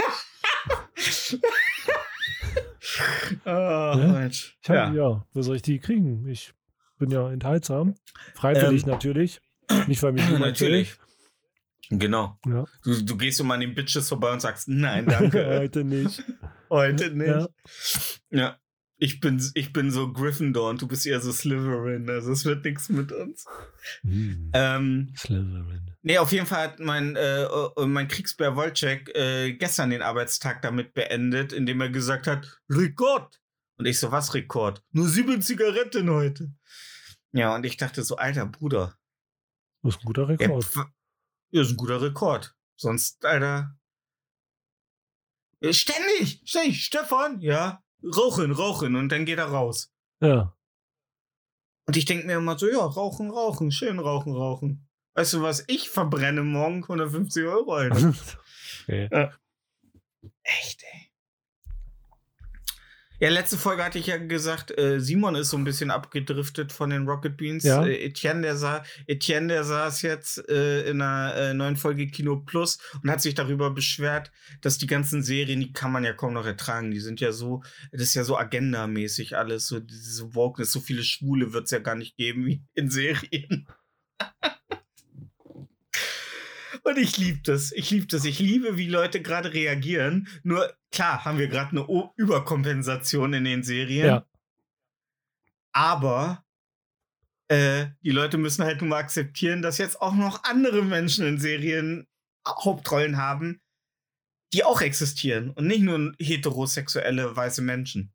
Ja? Mensch. Ich hab, Ja. ja. wo soll ich die kriegen? Ich bin ja enthaltsam. Freiwillig Ähm, natürlich. Nicht, weil mich Natürlich. Genau. Ja. Du, du gehst immer an den Bitches vorbei und sagst, nein, danke. Heute nicht. Heute nicht. Ja. Ja. Ich bin, ich bin so Gryffindor und du bist eher so Slytherin. Also es wird nichts mit uns. Hm. Ähm, Slytherin. nee, auf jeden Fall hat mein, äh, mein Kriegsbär Wolczek äh, gestern den Arbeitstag damit beendet, indem er gesagt hat, Rekord. Und ich so, was Rekord? Nur sieben Zigaretten heute. Ja, und ich dachte so, alter Bruder, Das ist ein guter Rekord. Ja, ist ein guter Rekord. Sonst, Alter. Äh, Ständig, ständig, Stefan, ja, rauchen, rauchen und dann geht er raus. Ja. Und ich denke mir immer so, ja, rauchen, rauchen, schön rauchen, rauchen. Weißt du was, ich verbrenne morgen 150 Euro, Alter. okay. Echt, ey. Ja, letzte Folge hatte ich ja gesagt, äh, Simon ist so ein bisschen abgedriftet von den Rocket Beans. Ja. Äh, Etienne, der sah, Etienne, der saß jetzt äh, in einer äh, neuen Folge Kino Plus und hat sich darüber beschwert, dass die ganzen Serien, die kann man ja kaum noch ertragen. Die sind ja so, das ist ja so agendamäßig alles, so diese Wokeness, so viele Schwule wird es ja gar nicht geben wie in Serien. Und ich liebe das. Ich liebe das. Ich liebe, wie Leute gerade reagieren. Nur klar haben wir gerade eine O Überkompensation in den Serien. Ja. Aber äh, die Leute müssen halt nun mal akzeptieren, dass jetzt auch noch andere Menschen in Serien Hauptrollen haben, die auch existieren. Und nicht nur heterosexuelle weiße Menschen.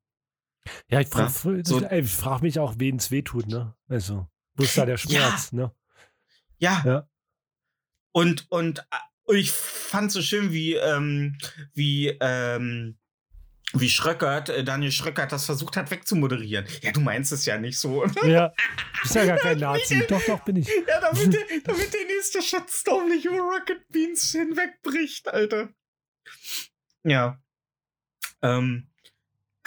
Ja, ich frage so- frag mich auch, wen es wehtut, ne? Also, wo ist da der Schmerz, ne? Ja. Ja. Und, und, äh, und ich fand so schön, wie, ähm, wie, ähm, wie Schröckert, äh, Daniel Schröckert das versucht hat wegzumoderieren. Ja, du meinst es ja nicht so. Ja. Bist ja gar kein Nazi. Doch, doch, bin ich. Ja, damit, der, damit der nächste Shitstorm nicht über Rocket Beans hinwegbricht, Alter. Ja. Ähm,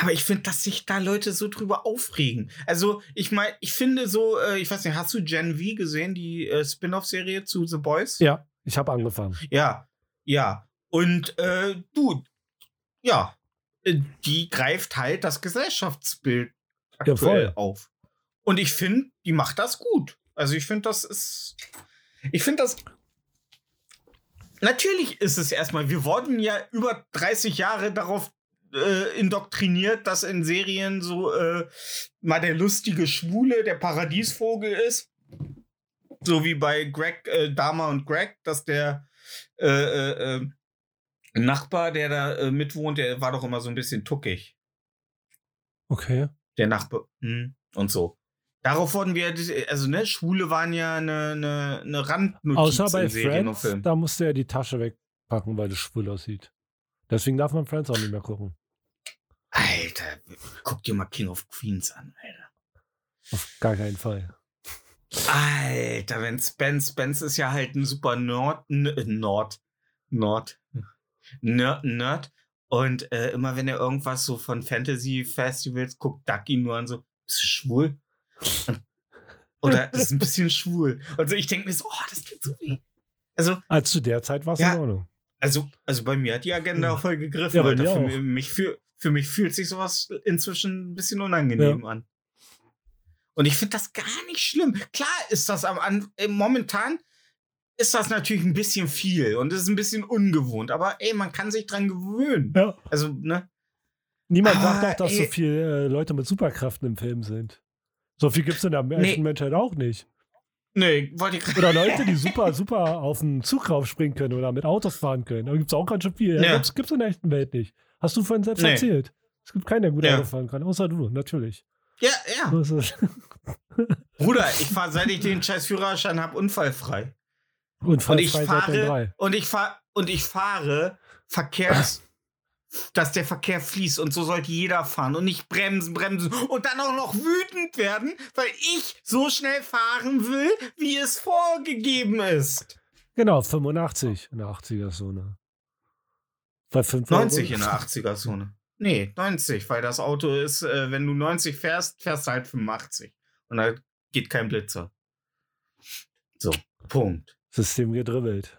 aber ich finde, dass sich da Leute so drüber aufregen. Also, ich meine, ich finde so, äh, ich weiß nicht, hast du Gen V gesehen, die äh, Spin-off-Serie zu The Boys? Ja, ich habe angefangen. Ja, ja. Und äh, du, ja, äh, die greift halt das Gesellschaftsbild aktuell voll. auf. Und ich finde, die macht das gut. Also ich finde, das ist. Ich finde das. Natürlich ist es erstmal, wir wurden ja über 30 Jahre darauf äh, indoktriniert, dass in Serien so äh, mal der lustige Schwule der Paradiesvogel ist. So wie bei Greg, äh, Dama und Greg, dass der äh, äh, äh, Nachbar, der da äh, mitwohnt, der war doch immer so ein bisschen tuckig. Okay. Der Nachbar. Hm, und so. Darauf wurden wir, also ne, Schwule waren ja eine, eine, eine Randnotiz Außer bei Friends, da musste er die Tasche wegpacken, weil es schwul aussieht. Deswegen darf man Friends auch nicht mehr gucken. Alter, guck dir mal King of Queens an, Alter. Auf gar keinen Fall. Alter, wenn Spence, Spence ist ja halt ein super Nord, äh, Nord, Nord, Nerd, Nerd. Und äh, immer wenn er irgendwas so von Fantasy-Festivals guckt, Duck ihn nur an so, bist du schwul? Und, oder das ist ein bisschen schwul. Und so, ich denke mir so, oh, das tut so weh. Also, Als zu der Zeit war es Ja. in Ordnung. also, also bei mir hat die Agenda voll gegriffen, Ja, mir Für mich, für, für mich fühlt sich sowas inzwischen ein bisschen unangenehm an. Und ich finde das gar nicht schlimm. Klar ist das am An äh, momentan ist das natürlich ein bisschen viel und es ist ein bisschen ungewohnt, aber ey, man kann sich dran gewöhnen. Ja. Also, ne? Niemand Ah, sagt doch, dass so ey. viele äh, Leute mit Superkräften im Film sind. So viel gibt es in der Nee. echten Menschheit auch nicht. Nee, wollte ich Oder Leute, die super, super auf einen Zug raufspringen können oder mit Autos fahren können. Da gibt es auch ganz schön viel. Ja. Ja. Gibt es in der echten Welt nicht. Hast du vorhin selbst Nee. erzählt. Es gibt keinen, der gut Ja. Auto fahren kann, außer du, natürlich. Ja, ja. Bruder, ich fahre, seit ich den scheiß Führerschein habe, unfallfrei. Und ich unfallfrei seit den fahre und ich fahre und ich fahre Verkehrs dass der Verkehr fließt und so sollte jeder fahren und nicht bremsen, bremsen und dann auch noch wütend werden, weil ich so schnell fahren will, wie es vorgegeben ist. Genau, 85 in der 80er-Zone. Bei 5 90 in der 80er-Zone. Nee, 90, weil das Auto ist, äh, wenn du 90 fährst, fährst du halt 85. Und da geht kein Blitzer. So, Punkt. System gedribbelt.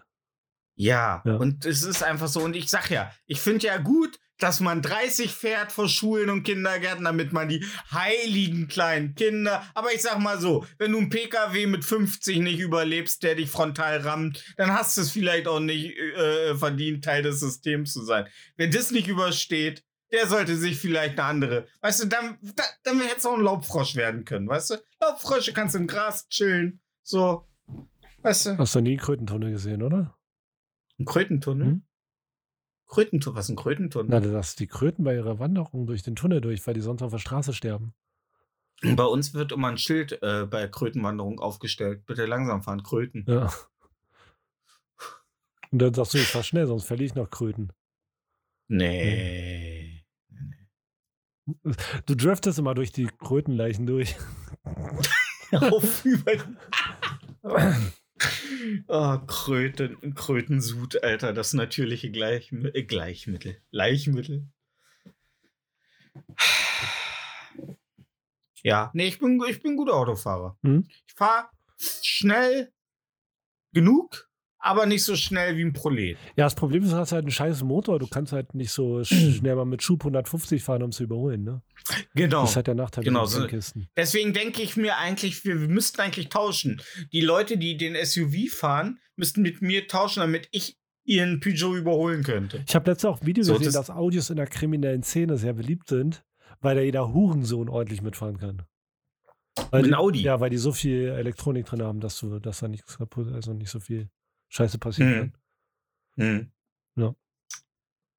Ja, Ja. und es ist einfach so. Und ich sag ja, ich finde ja gut, dass man 30 fährt vor Schulen und Kindergärten, damit man die heiligen kleinen Kinder. Aber ich sag mal so, wenn du einen PKW mit 50 nicht überlebst, der dich frontal rammt, dann hast du es vielleicht auch nicht äh, verdient, Teil des Systems zu sein. Wer das nicht übersteht, der sollte sich vielleicht eine andere. Weißt du, dann, dann, dann hätte es auch ein Laubfrosch werden können, weißt du? Laubfrösche kannst du im Gras chillen. So. Weißt du? Hast du nie Krötentunnel gesehen, oder? Ein Krötentunnel? Hm? Krötentunnel, was ist ein Krötentunnel? Na, dass die Kröten bei ihrer Wanderung durch den Tunnel durch, weil die sonst auf der Straße sterben. Bei uns wird immer ein Schild äh, bei Krötenwanderung aufgestellt. Bitte langsam fahren, Kröten. Ja. Und dann sagst du, ich fahr schnell, sonst verliere ich noch Kröten. Nee. Du driftest immer durch die Krötenleichen durch. Auf über. oh, Kröten, Krötensud, Alter. Das natürliche Gleichmi äh, Gleichmittel. Leichmittel. Ja, nee, ich bin, ich bin guter Autofahrer. Hm? Ich fahre schnell genug, aber nicht so schnell wie ein Prolet. Ja, das Problem ist, du hast halt einen scheiß Motor. Du kannst halt nicht so sch- schnell mal mit Schub 150 fahren, um zu überholen. Ne? Genau. Das ist halt der Nachteil Genau, den Kisten. Deswegen denke ich mir eigentlich, wir, müssten eigentlich tauschen. Die Leute, die den SUV fahren, müssten mit mir tauschen, damit ich ihren Peugeot überholen könnte. Ich habe letztens auch ein Video So, gesehen, das- dass Audios in der kriminellen Szene sehr beliebt sind, weil da jeder Hurensohn ordentlich mitfahren kann. Weil Mit die, Audi? Ja, weil die so viel Elektronik drin haben, dass, du, dass da nichts kaputt, also nicht so viel Scheiße passieren Hm. kann. Hm.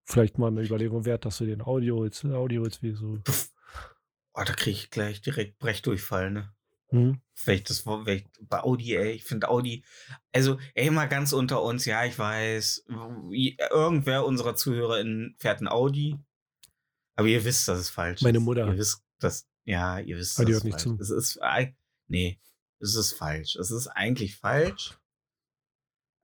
Vielleicht mal eine Überlegung wert, dass du den Audio jetzt, Audio jetzt wie so. Oh, da kriege ich gleich direkt Brechdurchfall, ne? Hm? Wenn ich das ich, bei Audi, ey, ich finde Audi, also, ey, mal ganz unter uns, ja, ich weiß, irgendwer unserer ZuhörerInnen fährt ein Audi, aber ihr wisst, dass es falsch Meine ist. Mutter. Ihr wisst, dass, ja, ihr wisst, Aber die dass hört es nicht falsch zu. ist. Es ist, nee, es ist falsch. Es ist eigentlich falsch,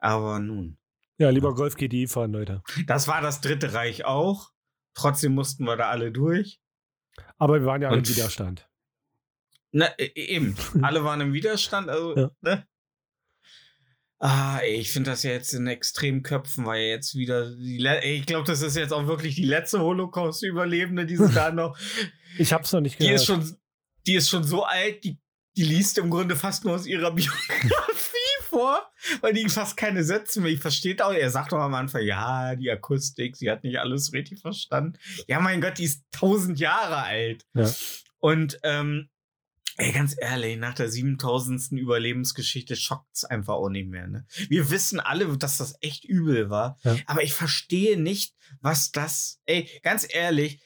aber nun. Ja, lieber Golf GTI fahren, Leute. Das war das Dritte Reich auch. Trotzdem mussten wir da alle durch. Aber wir waren ja alle im Widerstand. Na, e- eben. Alle waren im Widerstand, also, Ja. ne? Ah, ey, ich finde das ja jetzt in extremen Köpfen, weil jetzt wieder die ey, ich glaube, das ist jetzt auch wirklich die letzte Holocaust-Überlebende, die es da noch. Ich hab's noch nicht Die gehört. ist schon, die ist schon so alt, die, die liest im Grunde fast nur aus ihrer Biografie vor, weil die fast keine Sätze mehr. Ich versteht auch, er sagt doch am Anfang, ja, die Akustik, sie hat nicht alles richtig verstanden. Ja, mein Gott, die ist tausend Jahre alt. Ja. Und ähm, ey, ganz ehrlich, nach der 7000. Überlebensgeschichte schockt es einfach auch nicht mehr. Ne? Wir wissen alle, dass das echt übel war. Ja. Aber ich verstehe nicht, was das. Ey, ganz ehrlich,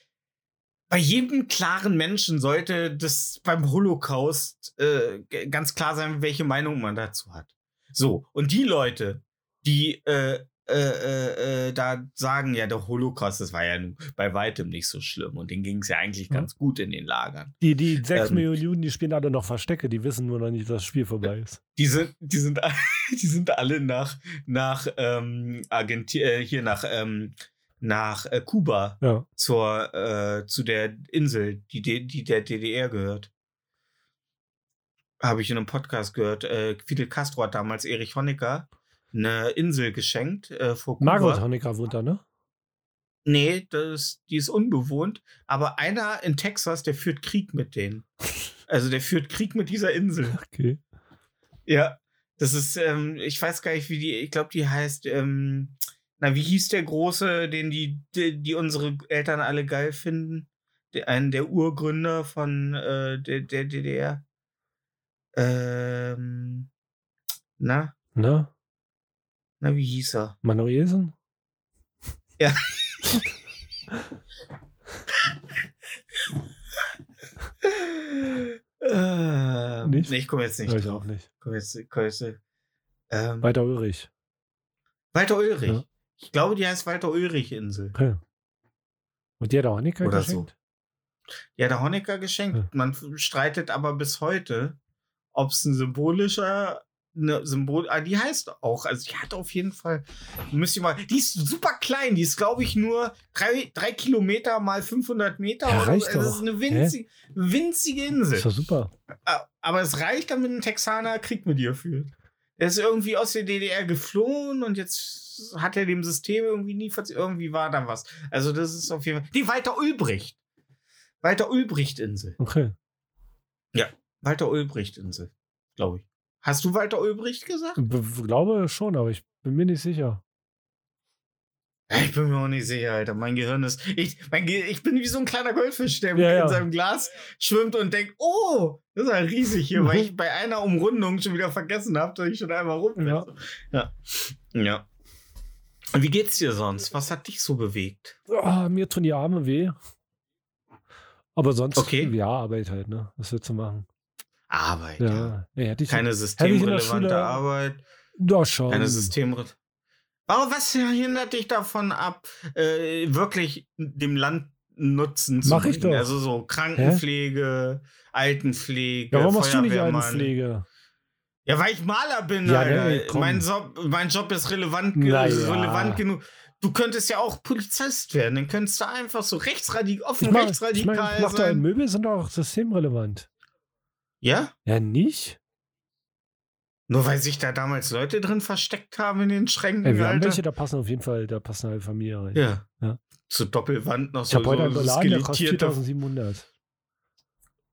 bei jedem klaren Menschen sollte das beim Holocaust äh, ganz klar sein, welche Meinung man dazu hat. So, und die Leute, die äh, äh, äh, äh, da sagen, ja, der Holocaust, das war ja nun bei weitem nicht so schlimm und denen ging es ja eigentlich Ja. ganz gut in den Lagern. Die, die 6 Ähm, Millionen Juden, die spielen alle noch Verstecke, die wissen nur noch nicht, dass das Spiel vorbei ist. Die sind, die sind, die sind alle nach, nach ähm, Argenti äh, hier nach, ähm, nach äh, Kuba Ja. zur, äh, zu der Insel, die, die der DDR gehört. Habe ich in einem Podcast gehört. Äh, Fidel Castro hat damals Erich Honecker eine Insel geschenkt äh, vor Kuba. Margot Honecker wohnt da, ne? Nee, das, die ist unbewohnt. Aber einer in Texas, der führt Krieg mit denen. Also der führt Krieg mit dieser Insel. Okay. Ja. Das ist, ähm, ich weiß gar nicht, wie die, ich glaube, die heißt, ähm, na, wie hieß der Große, den die, die, die unsere Eltern alle geil finden? Der, einen der Urgründer von äh, der, der DDR. Ähm, na, Na, na, wie hieß er? Manuelsen? Ja. Ähm, Nicht? Nee, ich komme jetzt nicht ich drauf. auch nicht. Komm jetzt, komm jetzt, ähm, Walter Ulrich. Walter Ulrich. Ja. Ich glaube, die heißt Walter Ulrich-Insel. Okay. Und die hat auch Honecker Oder geschenkt? Ja, der Honecker geschenkt. Ja. Man streitet aber bis heute, ob es ein symbolischer eine Symbol, ah, die heißt auch, also die hat auf jeden Fall, müsst ihr mal, die ist super klein, die ist glaube ich nur drei, drei Kilometer mal 500 Meter. Ja, reicht so. Also Das ist eine winzige, winzige Insel. Ist doch super. Aber es reicht, damit ein Texaner Krieg mit dir führt. Er ist irgendwie aus der DDR geflohen und jetzt hat er dem System irgendwie nie Irgendwie war da was. Also, das ist auf jeden Fall. Die Walter Ulbricht. Walter Ulbricht-Insel. Okay. Walter Ulbricht-Insel, glaube ich. Hast du Walter Ulbricht gesagt? B glaube schon, aber ich bin mir nicht sicher. Ich bin mir auch nicht sicher, Alter. Mein Gehirn ist. Ich, mein Ge ich bin wie so ein kleiner Goldfisch, der Ja, in ja. seinem Glas schwimmt und denkt, oh, das ist ja riesig hier, weil ich bei einer Umrundung schon wieder vergessen habe, dass ich schon einmal rum bin. Ja. Ja. ja. Und wie geht's dir sonst? Was hat dich so bewegt? Ah, mir tun die Arme weh. Aber sonst, Okay. ja, Arbeit halt, ne? Was willst du machen? Arbeit, ja. Ja. Ich Keine ich systemrelevante Arbeit. Ja, schon. Keine Systemre. Warum, was hindert dich davon ab, äh, wirklich dem Land Nutzen zu Mach ich doch. Also so Krankenpflege, Altenpflege, ja, warum machst du nicht. Altenpflege? Ja, weil ich Maler bin, Ja, Alter. nee, mein, Job, mein Job ist relevant, ge- Na relevant ja. genug. Du könntest ja auch Polizist werden. Dann könntest du einfach so rechtsradikal, offen Ich mach, ich rechtsradikal mein, ich mach sein. Möbel sind doch systemrelevant. Ja? Ja, nicht? Nur weil sich da damals Leute drin versteckt haben in den Schränken, Ey, wir haben Alter. welche, da passen auf jeden Fall, da passen halt Familie rein. Ja. Ja. Zur Doppelwand noch Ich so, habe heute einen Laden, der kostet skelettierte. 4700.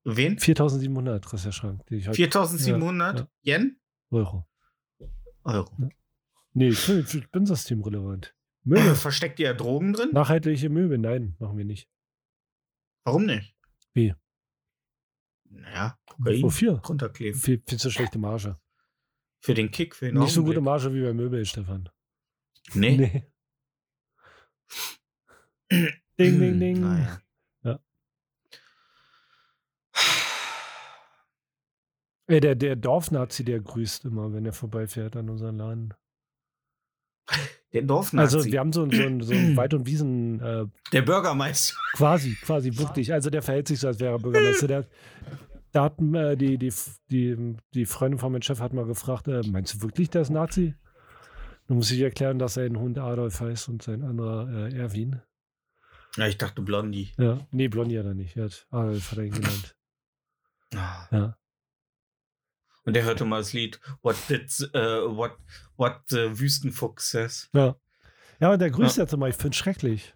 Wen? 4700 kostet der Schrank. Den ich halt 4700 Ja, Yen? Euro. Euro. Nee, ich bin, ich bin systemrelevant. Möbel. Versteckt ihr Drogen drin? Nachhaltige Möbel, nein, machen wir nicht. Warum nicht? Wie? Naja, Kokain Wofür? runterkleben. Viel, viel zu schlechte Marge. Für den Kick, für den Nicht so gute. Marge wie bei Möbel, Stefan. Nee. Nee. ding, ding, ding. Naja. Ja. Ey, der, der Dorfnazi, der grüßt immer, wenn er vorbeifährt an unseren Laden. Der Dorfnazi. Also wir haben so, so, so ein Wald- und Wiesen, äh, der Bürgermeister. quasi, quasi wirklich. Also der verhält sich so, als wäre er Bürgermeister. Der, da hat äh, die, die, die, die Freundin von meinem Chef hat mal gefragt, äh, meinst du wirklich, der ist Nazi? Dann muss ich erklären, dass sein Hund Adolf heißt und sein anderer äh, Erwin. Ja, ich dachte Blondie. Ja, nee, Blondie hat er nicht. Er hat Adolf hat er ihn genannt. Ah. Ja. Und der hörte mal das Lied What did äh, what what the Wüstenfuchs says. Ja. Ja, aber der grüßt Ja. jetzt immer, ich finde schrecklich.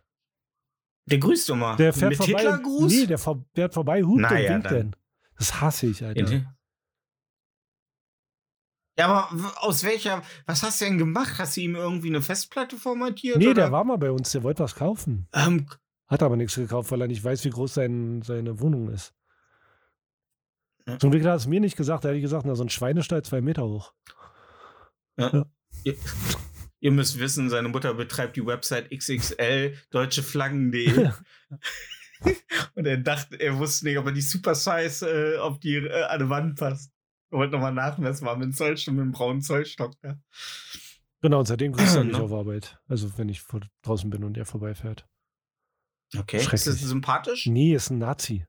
Der grüßt immer. Der fährt Mit vorbei. Hitlergruß? Nee, der fährt vorbei, hupt Naja, und winkt dann. dann. Das hasse ich, Alter. In- Ja, aber aus welcher, was hast du denn gemacht? Hast du ihm irgendwie eine Festplatte formatiert? Nee, oder? der war mal bei uns, der wollte was kaufen. Ähm, Hat aber nichts gekauft, weil er nicht weiß, wie groß sein, seine Wohnung ist. Ja. Zum Glück hat er es mir nicht gesagt, da hätte ich gesagt, na, so ein Schweinestall zwei Meter hoch. ihr, ihr müsst wissen, seine Mutter betreibt die Website XXL deutscheflaggen.de. Und er dachte, er wusste nicht, ob er die Super Size, äh, ob die äh, an die Wand passt. Er wollte nochmal nachmessen, war mit dem Zollstock, mit dem braunen Zollstock. Ja. Genau, und seitdem grüßt er mich Ne? auf Arbeit. Also wenn ich vor, draußen bin und er vorbeifährt. Okay. Ist Schrecklich. das sympathisch? Nee, ist ein Nazi.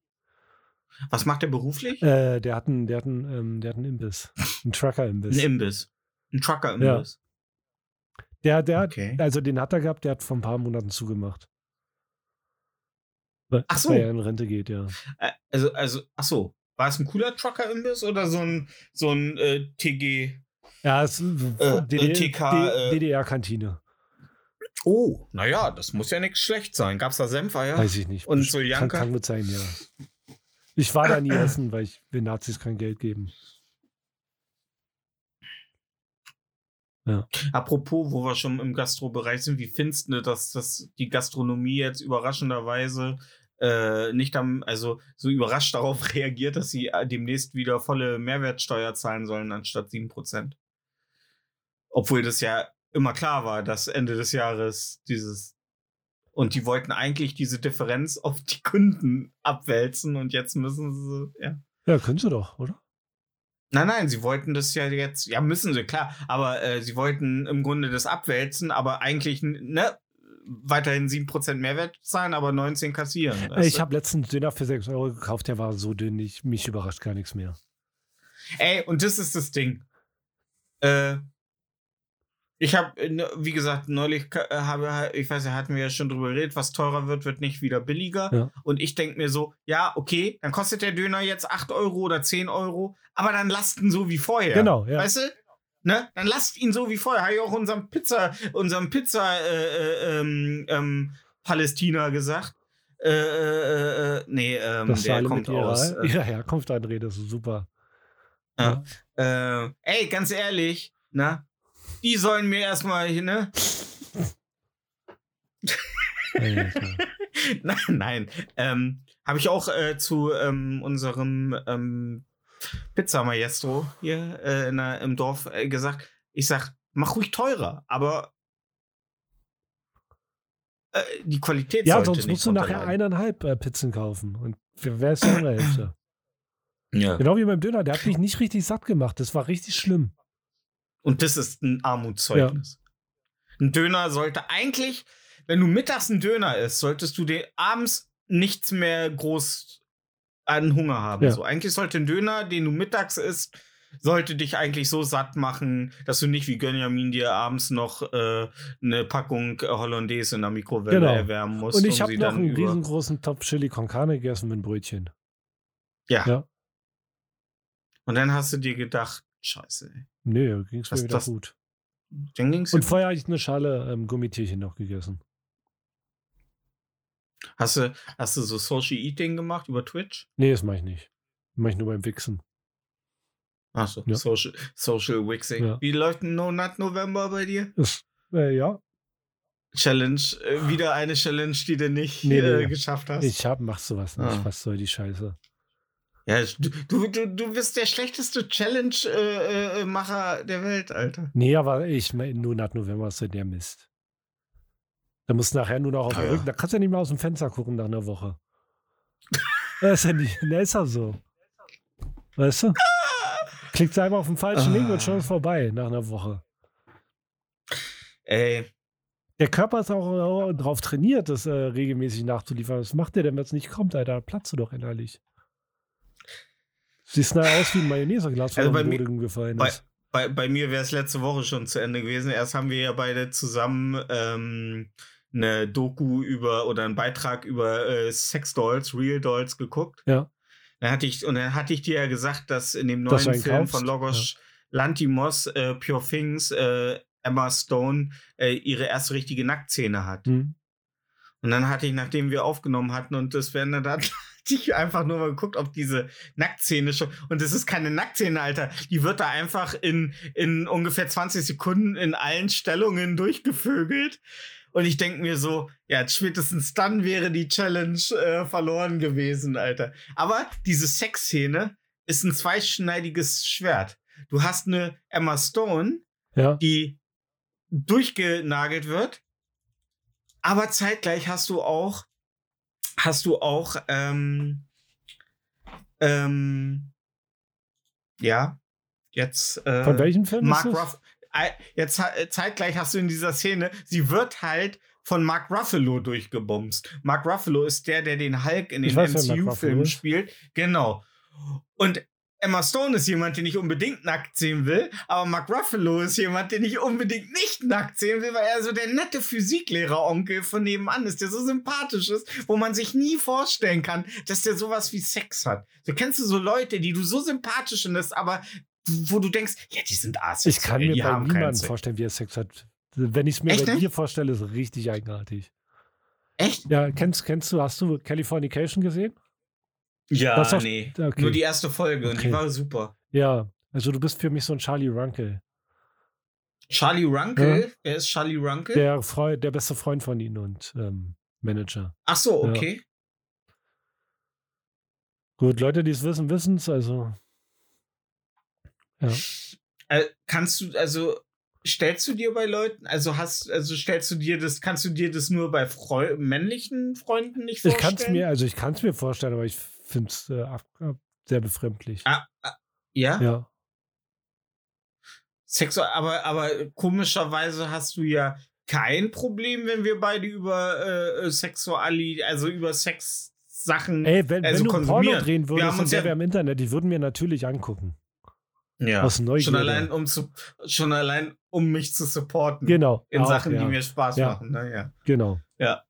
Was macht er beruflich? Äh, der hat einen, der hat einen, ähm, der hat einen Imbiss. Einen Trucker-Imbiss. Ein Imbiss. Ein Trucker-Imbiss. Der, der hat, Okay. also den hat er gehabt, der hat vor ein paar Monaten zugemacht. Weil, Ach so. Weil er in Rente geht, ja. Äh, Also, also, ach so. War es ein cooler Trucker-Imbiss oder so ein, so ein äh, TG? Ja, es ist Äh, DDR, TK, äh, DDR-Kantine. Oh, naja, das muss ja nichts schlecht sein. Gab's da Senfeier? Weiß ich nicht. Und Kann, Soljanka? kann gut sein, ja. Ich war da nie essen, weil ich will Nazis kein Geld geben. Apropos, wo wir schon im Gastrobereich sind, wie findest du, dass, dass die Gastronomie jetzt überraschenderweise äh, nicht am, also so überrascht darauf reagiert, dass sie äh, demnächst wieder volle Mehrwertsteuer zahlen sollen anstatt 7%? Obwohl das ja immer klar war, dass Ende des Jahres dieses und die wollten eigentlich diese Differenz auf die Kunden abwälzen und jetzt müssen sie, ja. Ja, können sie doch, oder? Nein, nein, sie wollten das ja jetzt, ja, müssen sie, klar, aber äh, sie wollten im Grunde das abwälzen, aber eigentlich, ne, weiterhin 7% Mehrwert zahlen, aber 19 kassieren. Ich habe letztens Döner für 6 Euro gekauft, der war so dünn, ich, mich überrascht gar nichts mehr. Ey, und das ist das Ding. Äh, ich habe, wie gesagt, neulich äh, habe, ich weiß ja, hatten wir ja schon drüber geredet, was teurer wird, wird nicht wieder billiger. Ja. Und ich denke mir so, ja, okay, dann kostet der Döner jetzt 8 Euro oder 10 Euro, aber dann lasst ihn so wie vorher. Genau, ja. Weißt du? Ne? Dann lasst ihn so wie vorher. Habe ich auch unserem Pizza, unserem Pizza äh, äh, ähm, ähm, Palästina gesagt. Äh, äh, äh, nee, ähm, Das der kommt mit ihrer, aus. Äh, ihrer Herkunft das ist super. ja. äh, ey, ganz ehrlich, ne? Die sollen mir erstmal, ne? Nein, nein. Ähm, Habe ich auch äh, zu ähm, unserem ähm, Pizza Maestro hier äh, in der, im Dorf äh, gesagt. Ich sag, mach ruhig teurer, aber äh, die Qualität Ja, sollte sonst nicht musst du nachher eineinhalb äh, Pizzen kaufen. Und wer wer ist die andere Hälfte? Ja. Genau wie beim Döner, der hat mich nicht richtig satt gemacht. Das war richtig schlimm. Und das ist ein Armutszeugnis. Ein Döner sollte eigentlich, wenn du mittags ein Döner isst, solltest du dir abends nichts mehr groß an Hunger haben. Ja. So, eigentlich sollte ein Döner, den du mittags isst, sollte dich eigentlich so satt machen, dass du nicht wie Gönjamin dir abends noch äh, eine Packung Hollandaise in der Mikrowelle Genau. erwärmen musst. Und ich habe noch einen riesengroßen Topf Chili con Carne gegessen mit Brötchen. Ja. Ja. Und dann hast du dir gedacht, scheiße, ey. Nö, ging es mir wieder das- gut. Dann ging's Und vorher habe ich eine Schale ähm, Gummitierchen noch gegessen. hast du, hast du so Social Eating gemacht über Twitch? Nee, das mache ich nicht. Mache ich nur beim Wichsen. Achso, Ja. Social, Social Wixing. Ja. Wie läuft ein No Nut November bei dir? Das, äh, ja, Challenge, äh, wieder eine Challenge, die du nicht Nee, äh, nee. geschafft hast. ich hab, mach sowas nicht. Ah. Was soll die Scheiße? Ja, du, du, du, bist der schlechteste Challenge-Macher der Welt, Alter. Nee, aber ich meine, nur nach November ist der Mist. Da musst du nachher nur noch auf Ah, den. Rücken. Da kannst du ja nicht mehr aus dem Fenster gucken nach einer Woche. das ist ja nicht, ne, ist ja so. Weißt du? Klickst einfach auf den falschen Link und schon ist vorbei nach einer Woche. Ey, Der Körper ist auch äh, darauf trainiert, das äh, regelmäßig nachzuliefern. Was macht der denn, wenn es nicht kommt, Alter? Platzt du doch innerlich. Siehst nachher aus wie ein Mayonnaise-Glas, Also bei mir- gefallen bei- ist. bei, bei mir wäre es letzte Woche schon zu Ende gewesen. Erst haben wir ja beide zusammen ähm, eine Doku über oder einen Beitrag über äh, Sex-Dolls, Real Dolls geguckt. Ja. Dann hatte ich, und dann hatte ich dir ja gesagt, dass in dem neuen Film kaufst, von Logos Lantimos, äh, Pure Things, äh, Emma Stone äh, ihre erste richtige Nacktszene hat. Hm. Und dann hatte ich, nachdem wir aufgenommen hatten und das wäre dann, ich einfach nur mal geguckt, ob diese Nacktszene schon. Und das ist keine Nacktszene, Alter. Die wird da einfach in, in ungefähr 20 Sekunden in allen Stellungen durchgevögelt. Und ich denke mir so, ja, spätestens dann wäre die Challenge äh, verloren gewesen, Alter. Aber diese Sexszene ist ein zweischneidiges Schwert. Du hast eine Emma Stone, Ja. die durchgenagelt wird. Aber zeitgleich hast du auch, hast du auch, ähm, ähm, ja, jetzt, äh, Von welchem Film Mark? Ruff, äh, jetzt äh, zeitgleich hast du in dieser Szene, sie wird halt von Mark Ruffalo durchgebumst. Mark Ruffalo ist der, der den Hulk in den MCU-Filmen spielt. Genau. Und Emma Stone ist jemand, den ich unbedingt nackt sehen will, aber Mark Ruffalo ist jemand, den ich unbedingt nicht nackt sehen will, weil er so der nette Physiklehrer-Onkel von nebenan ist, der so sympathisch ist, wo man sich nie vorstellen kann, dass der sowas wie Sex hat. So kennst du so Leute, die du so sympathisch findest, aber wo du denkst, ja, die sind asexuell, Ich kann mir die bei niemandem vorstellen, wie er Sex hat. Wenn ich es mir Echt bei nicht? dir vorstelle, ist es richtig eigenartig. Echt? Ja, kennst, kennst du, hast du Californication gesehen? Ja, doch- nee. okay. Nur die erste Folge und die war super. Ja, also du bist für mich so ein Charlie Runkel. Charlie Runkel? Wer ist Charlie Runkel? Der, Freu der beste Freund von ihnen und ähm, Manager. Ach so, Ja. okay. Gut, Leute, die es wissen, wissen es. Also, ja. Äh, kannst du, also stellst du dir bei Leuten, also hast, also stellst du dir das, kannst du dir das nur bei Freu männlichen Freunden nicht Ich vorstellen? kann es mir, also ich kann es mir vorstellen, aber ich finde es äh, ab- sehr befremdlich. Ah, ah, ja? Ja. Sexual, aber, aber komischerweise hast du ja kein Problem, wenn wir beide über äh, Sexuali, also über Sex-Sachen. Ey, wenn, Also wenn du Porno drehen Wir würdest und ja- wäre im Internet, die würden mir natürlich angucken. ja, aus Neugierde. schon allein, um zu, schon allein, um mich zu supporten. Genau. In Auch, Sachen, ja. die mir Spaß Ja. machen. Naja. Genau. Ja.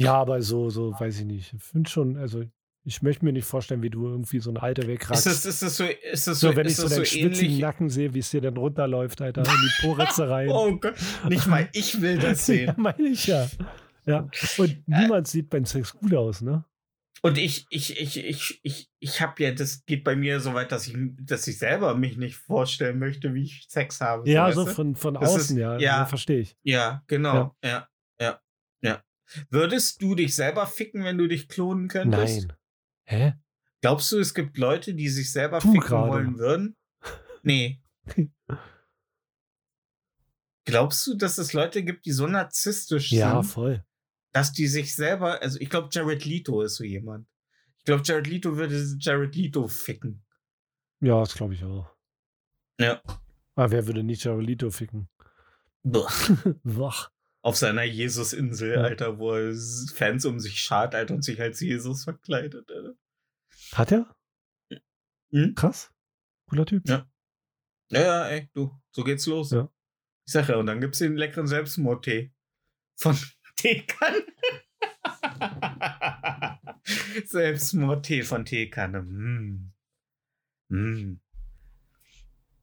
Ja, aber so, so, weiß ich nicht. Ich finde schon, also ich möchte mir nicht vorstellen, wie du irgendwie so ein Alter Ist wegratzt. das, ist das so, ist das so, so, wenn ich ist so deinen so schwitzigen? Nacken sehe, wie es dir dann runterläuft, Alter, in die Poritze rein. Oh Gott, nicht mal ich will das ja, sehen. meine ich ja. Ja. Und niemand sieht beim Sex gut aus, ne? Und ich, ich, ich, ich, ich, ich habe ja, das geht bei mir so weit, dass ich, dass ich selber mich nicht vorstellen möchte, wie ich Sex habe. Ja, so du? von, von Das außen, ist- ja. ja. ja. Verstehe ich. Ja, genau. Ja. ja, ja, Würdest du dich selber ficken, wenn du dich klonen könntest? Nein. Hä? Glaubst du, es gibt Leute, die sich selber Du ficken gerade. wollen würden? Nee. Glaubst du, dass es Leute gibt, die so narzisstisch Ja, sind, voll. dass die sich selber, also ich glaube, Jared Leto ist so jemand. Ich glaube, Jared Leto würde Jared Leto ficken. Ja, das glaube ich auch. Ja. Aber wer würde nicht Jarolito ficken? Buh. Wach. Auf seiner Jesus-Insel, Ja. Alter, wo er Fans um sich schart, Alter, und sich als Jesus verkleidet, Alter. Hat er? Hm? Krass. Cooler Typ. Ja. Ja, ja, ey, du, so geht's los. Ja. Ich sag ja, und dann gibt's den leckeren Selbstmordtee von Teekanne. Selbstmordtee von Teekanne. Mm. Mm.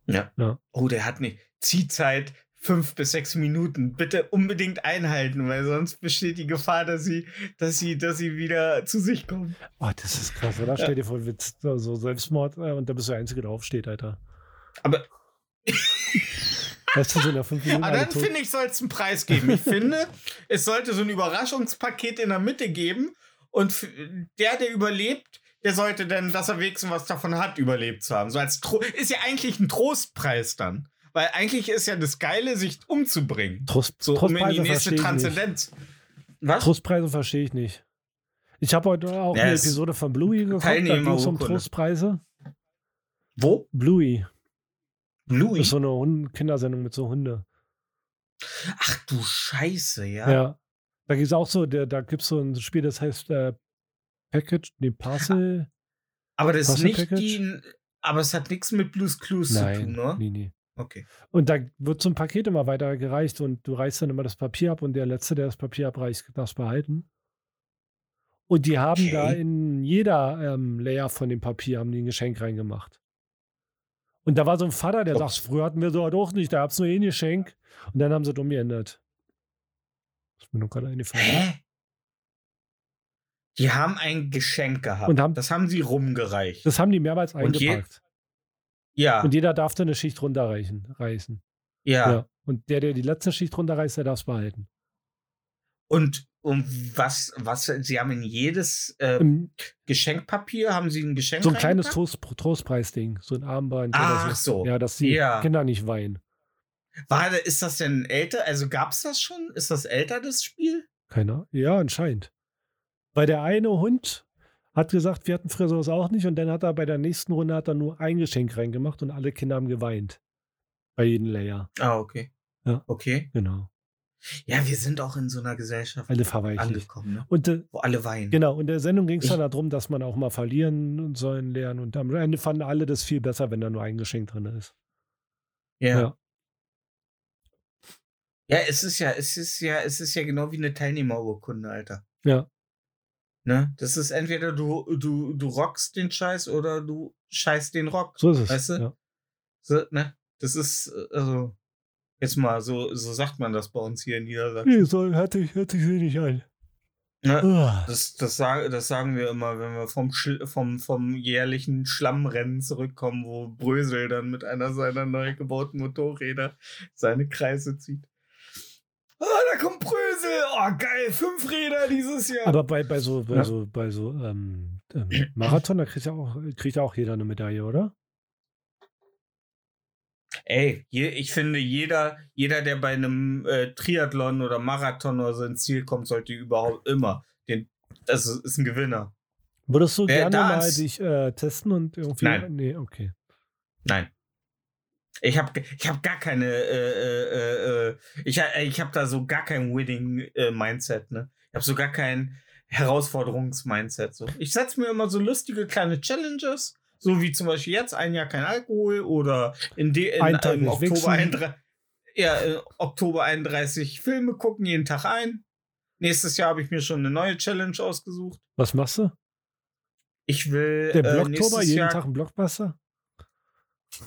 Ja. Ja. Oh, der hat nicht. Ziehzeit fünf bis sechs Minuten. Bitte unbedingt einhalten, weil sonst besteht die Gefahr, dass sie, dass sie, dass sie wieder zu sich kommen. Oh, das ist krass, oder? Ja. Stell dir vor, Witz, so Selbstmord äh, und da bist du der Einzige, der aufsteht, Alter. Aber Weißt du, so Minuten Ah, dann finde ich, soll es einen Preis geben. Ich finde, es sollte so ein Überraschungspaket in der Mitte geben. Und der, der überlebt, der sollte dann, dass er wenigstens was davon hat, überlebt zu haben. So als Tro ist ja eigentlich ein Trostpreis dann. Weil eigentlich ist ja das Geile, sich umzubringen. Trost, So um in die Trostpreise nächste verstehe ich nicht. Transzendenz. Was? Trostpreise verstehe ich nicht. Ich habe heute auch Ja, eine Episode von Bluey geguckt, da ging es um. Trostpreise. Wo? Bluey. Louis. ist so eine Hund Kindersendung mit so Hunde. Ach du Scheiße, ja. Ja. Da gibt es auch so, der, da gibt es so ein Spiel, das heißt äh, Package, nee, Parcel. Aber das ist nicht Package? die. Aber es hat nichts mit Blues Clues zu Nein, tun, ne? nee, nee. Okay. Und da wird so ein Paket immer weitergereicht und du reißt dann immer das Papier ab und der Letzte, der das Papier abreißt, darf es behalten. Und die haben da Okay. in jeder ähm, Layer von dem Papier haben die ein Geschenk reingemacht. Und da war so ein Vater, der Oh. sagt, früher hatten wir so auch nicht, da gab es nur eh ein Geschenk. Und dann haben sie es umgeändert. Das ist mir nur gerade eingefallen. Hä? Die haben ein Geschenk gehabt. Und haben- das haben sie rumgereicht. Das haben die mehrmals eingepackt. Ja, Und jeder darf da eine Schicht runterreichen, reißen. ja. Ja. Und der, der die letzte Schicht runterreißt, der darf es behalten. Und um was, was, sie haben in jedes äh, Im, Geschenkpapier haben sie ein Geschenk so ein kleines? Trost, Trostpreisding, so ein Armband. Ach oder so. Ja, dass die Ja. Kinder nicht weinen. War, ist das denn älter? Also gab es das schon? Ist das älter, das Spiel? Keiner? Ja, anscheinend. Weil der eine Hund hat gesagt, wir hatten früher sowas auch nicht und dann hat er bei der nächsten Runde hat er nur ein Geschenk reingemacht und alle Kinder haben geweint. Bei jedem Layer. Ah, okay. Ja. Okay. Genau. Ja, wir sind auch in so einer Gesellschaft Alle angekommen, ne? Und äh, wo alle weinen. genau, in der Sendung ging es dann darum, dass man auch mal verlieren sollen lernen. Und am Ende fanden alle das viel besser, wenn da nur ein Geschenk drin ist. Ja. Ja. Ja, es ist ja, es ist ja, es ist ja genau wie eine Teilnehmerurkunde, Alter. Ja. Ne? Das ist entweder du, du, du rockst den Scheiß oder du scheißt den Rock. So ist es. Weißt du? Ja. So, ne? Das ist, äh, also, Jetzt mal, so, so sagt man das bei uns hier in Niedersachsen. Nee, so hört sich, hört sich nicht an. Ne? Ah. Das, das, sag, das sagen wir immer, wenn wir vom, Schl vom, vom jährlichen Schlammrennen zurückkommen, wo Brösel dann mit einer seiner neu gebauten Motorräder seine Kreise zieht. Ah, da kommt Brösel! Oh, geil, fünf Räder dieses Jahr. Aber bei, bei so, bei Ja. so, bei so ähm, ähm, Marathon, da kriegt ja auch, kriegt ja auch jeder eine Medaille, oder? Ey, je, ich finde, jeder, jeder, der bei einem äh, Triathlon oder Marathon oder so ins Ziel kommt, sollte überhaupt immer den. Das ist, ist ein Gewinner. Würdest du Wer gerne mal dich äh, testen und irgendwie. Nein. Nee, okay. Nein. Ich habe ich hab gar keine, äh, äh, äh, ich, ha- ich habe da so gar kein Winning-Mindset, ne? Ich habe so gar kein Herausforderungs-Mindset. So. Ich setze mir immer so lustige kleine Challenges, so wie zum Beispiel jetzt ein Jahr kein Alkohol oder in, de, in, im nicht Oktober. 31, ja, äh, Oktober 31 Filme gucken, jeden Tag ein. Nächstes Jahr habe ich mir schon eine neue Challenge ausgesucht. Was machst du? Ich will Der äh, Blocktober, nächstes jeden Jahr Tag ein Blockbuster?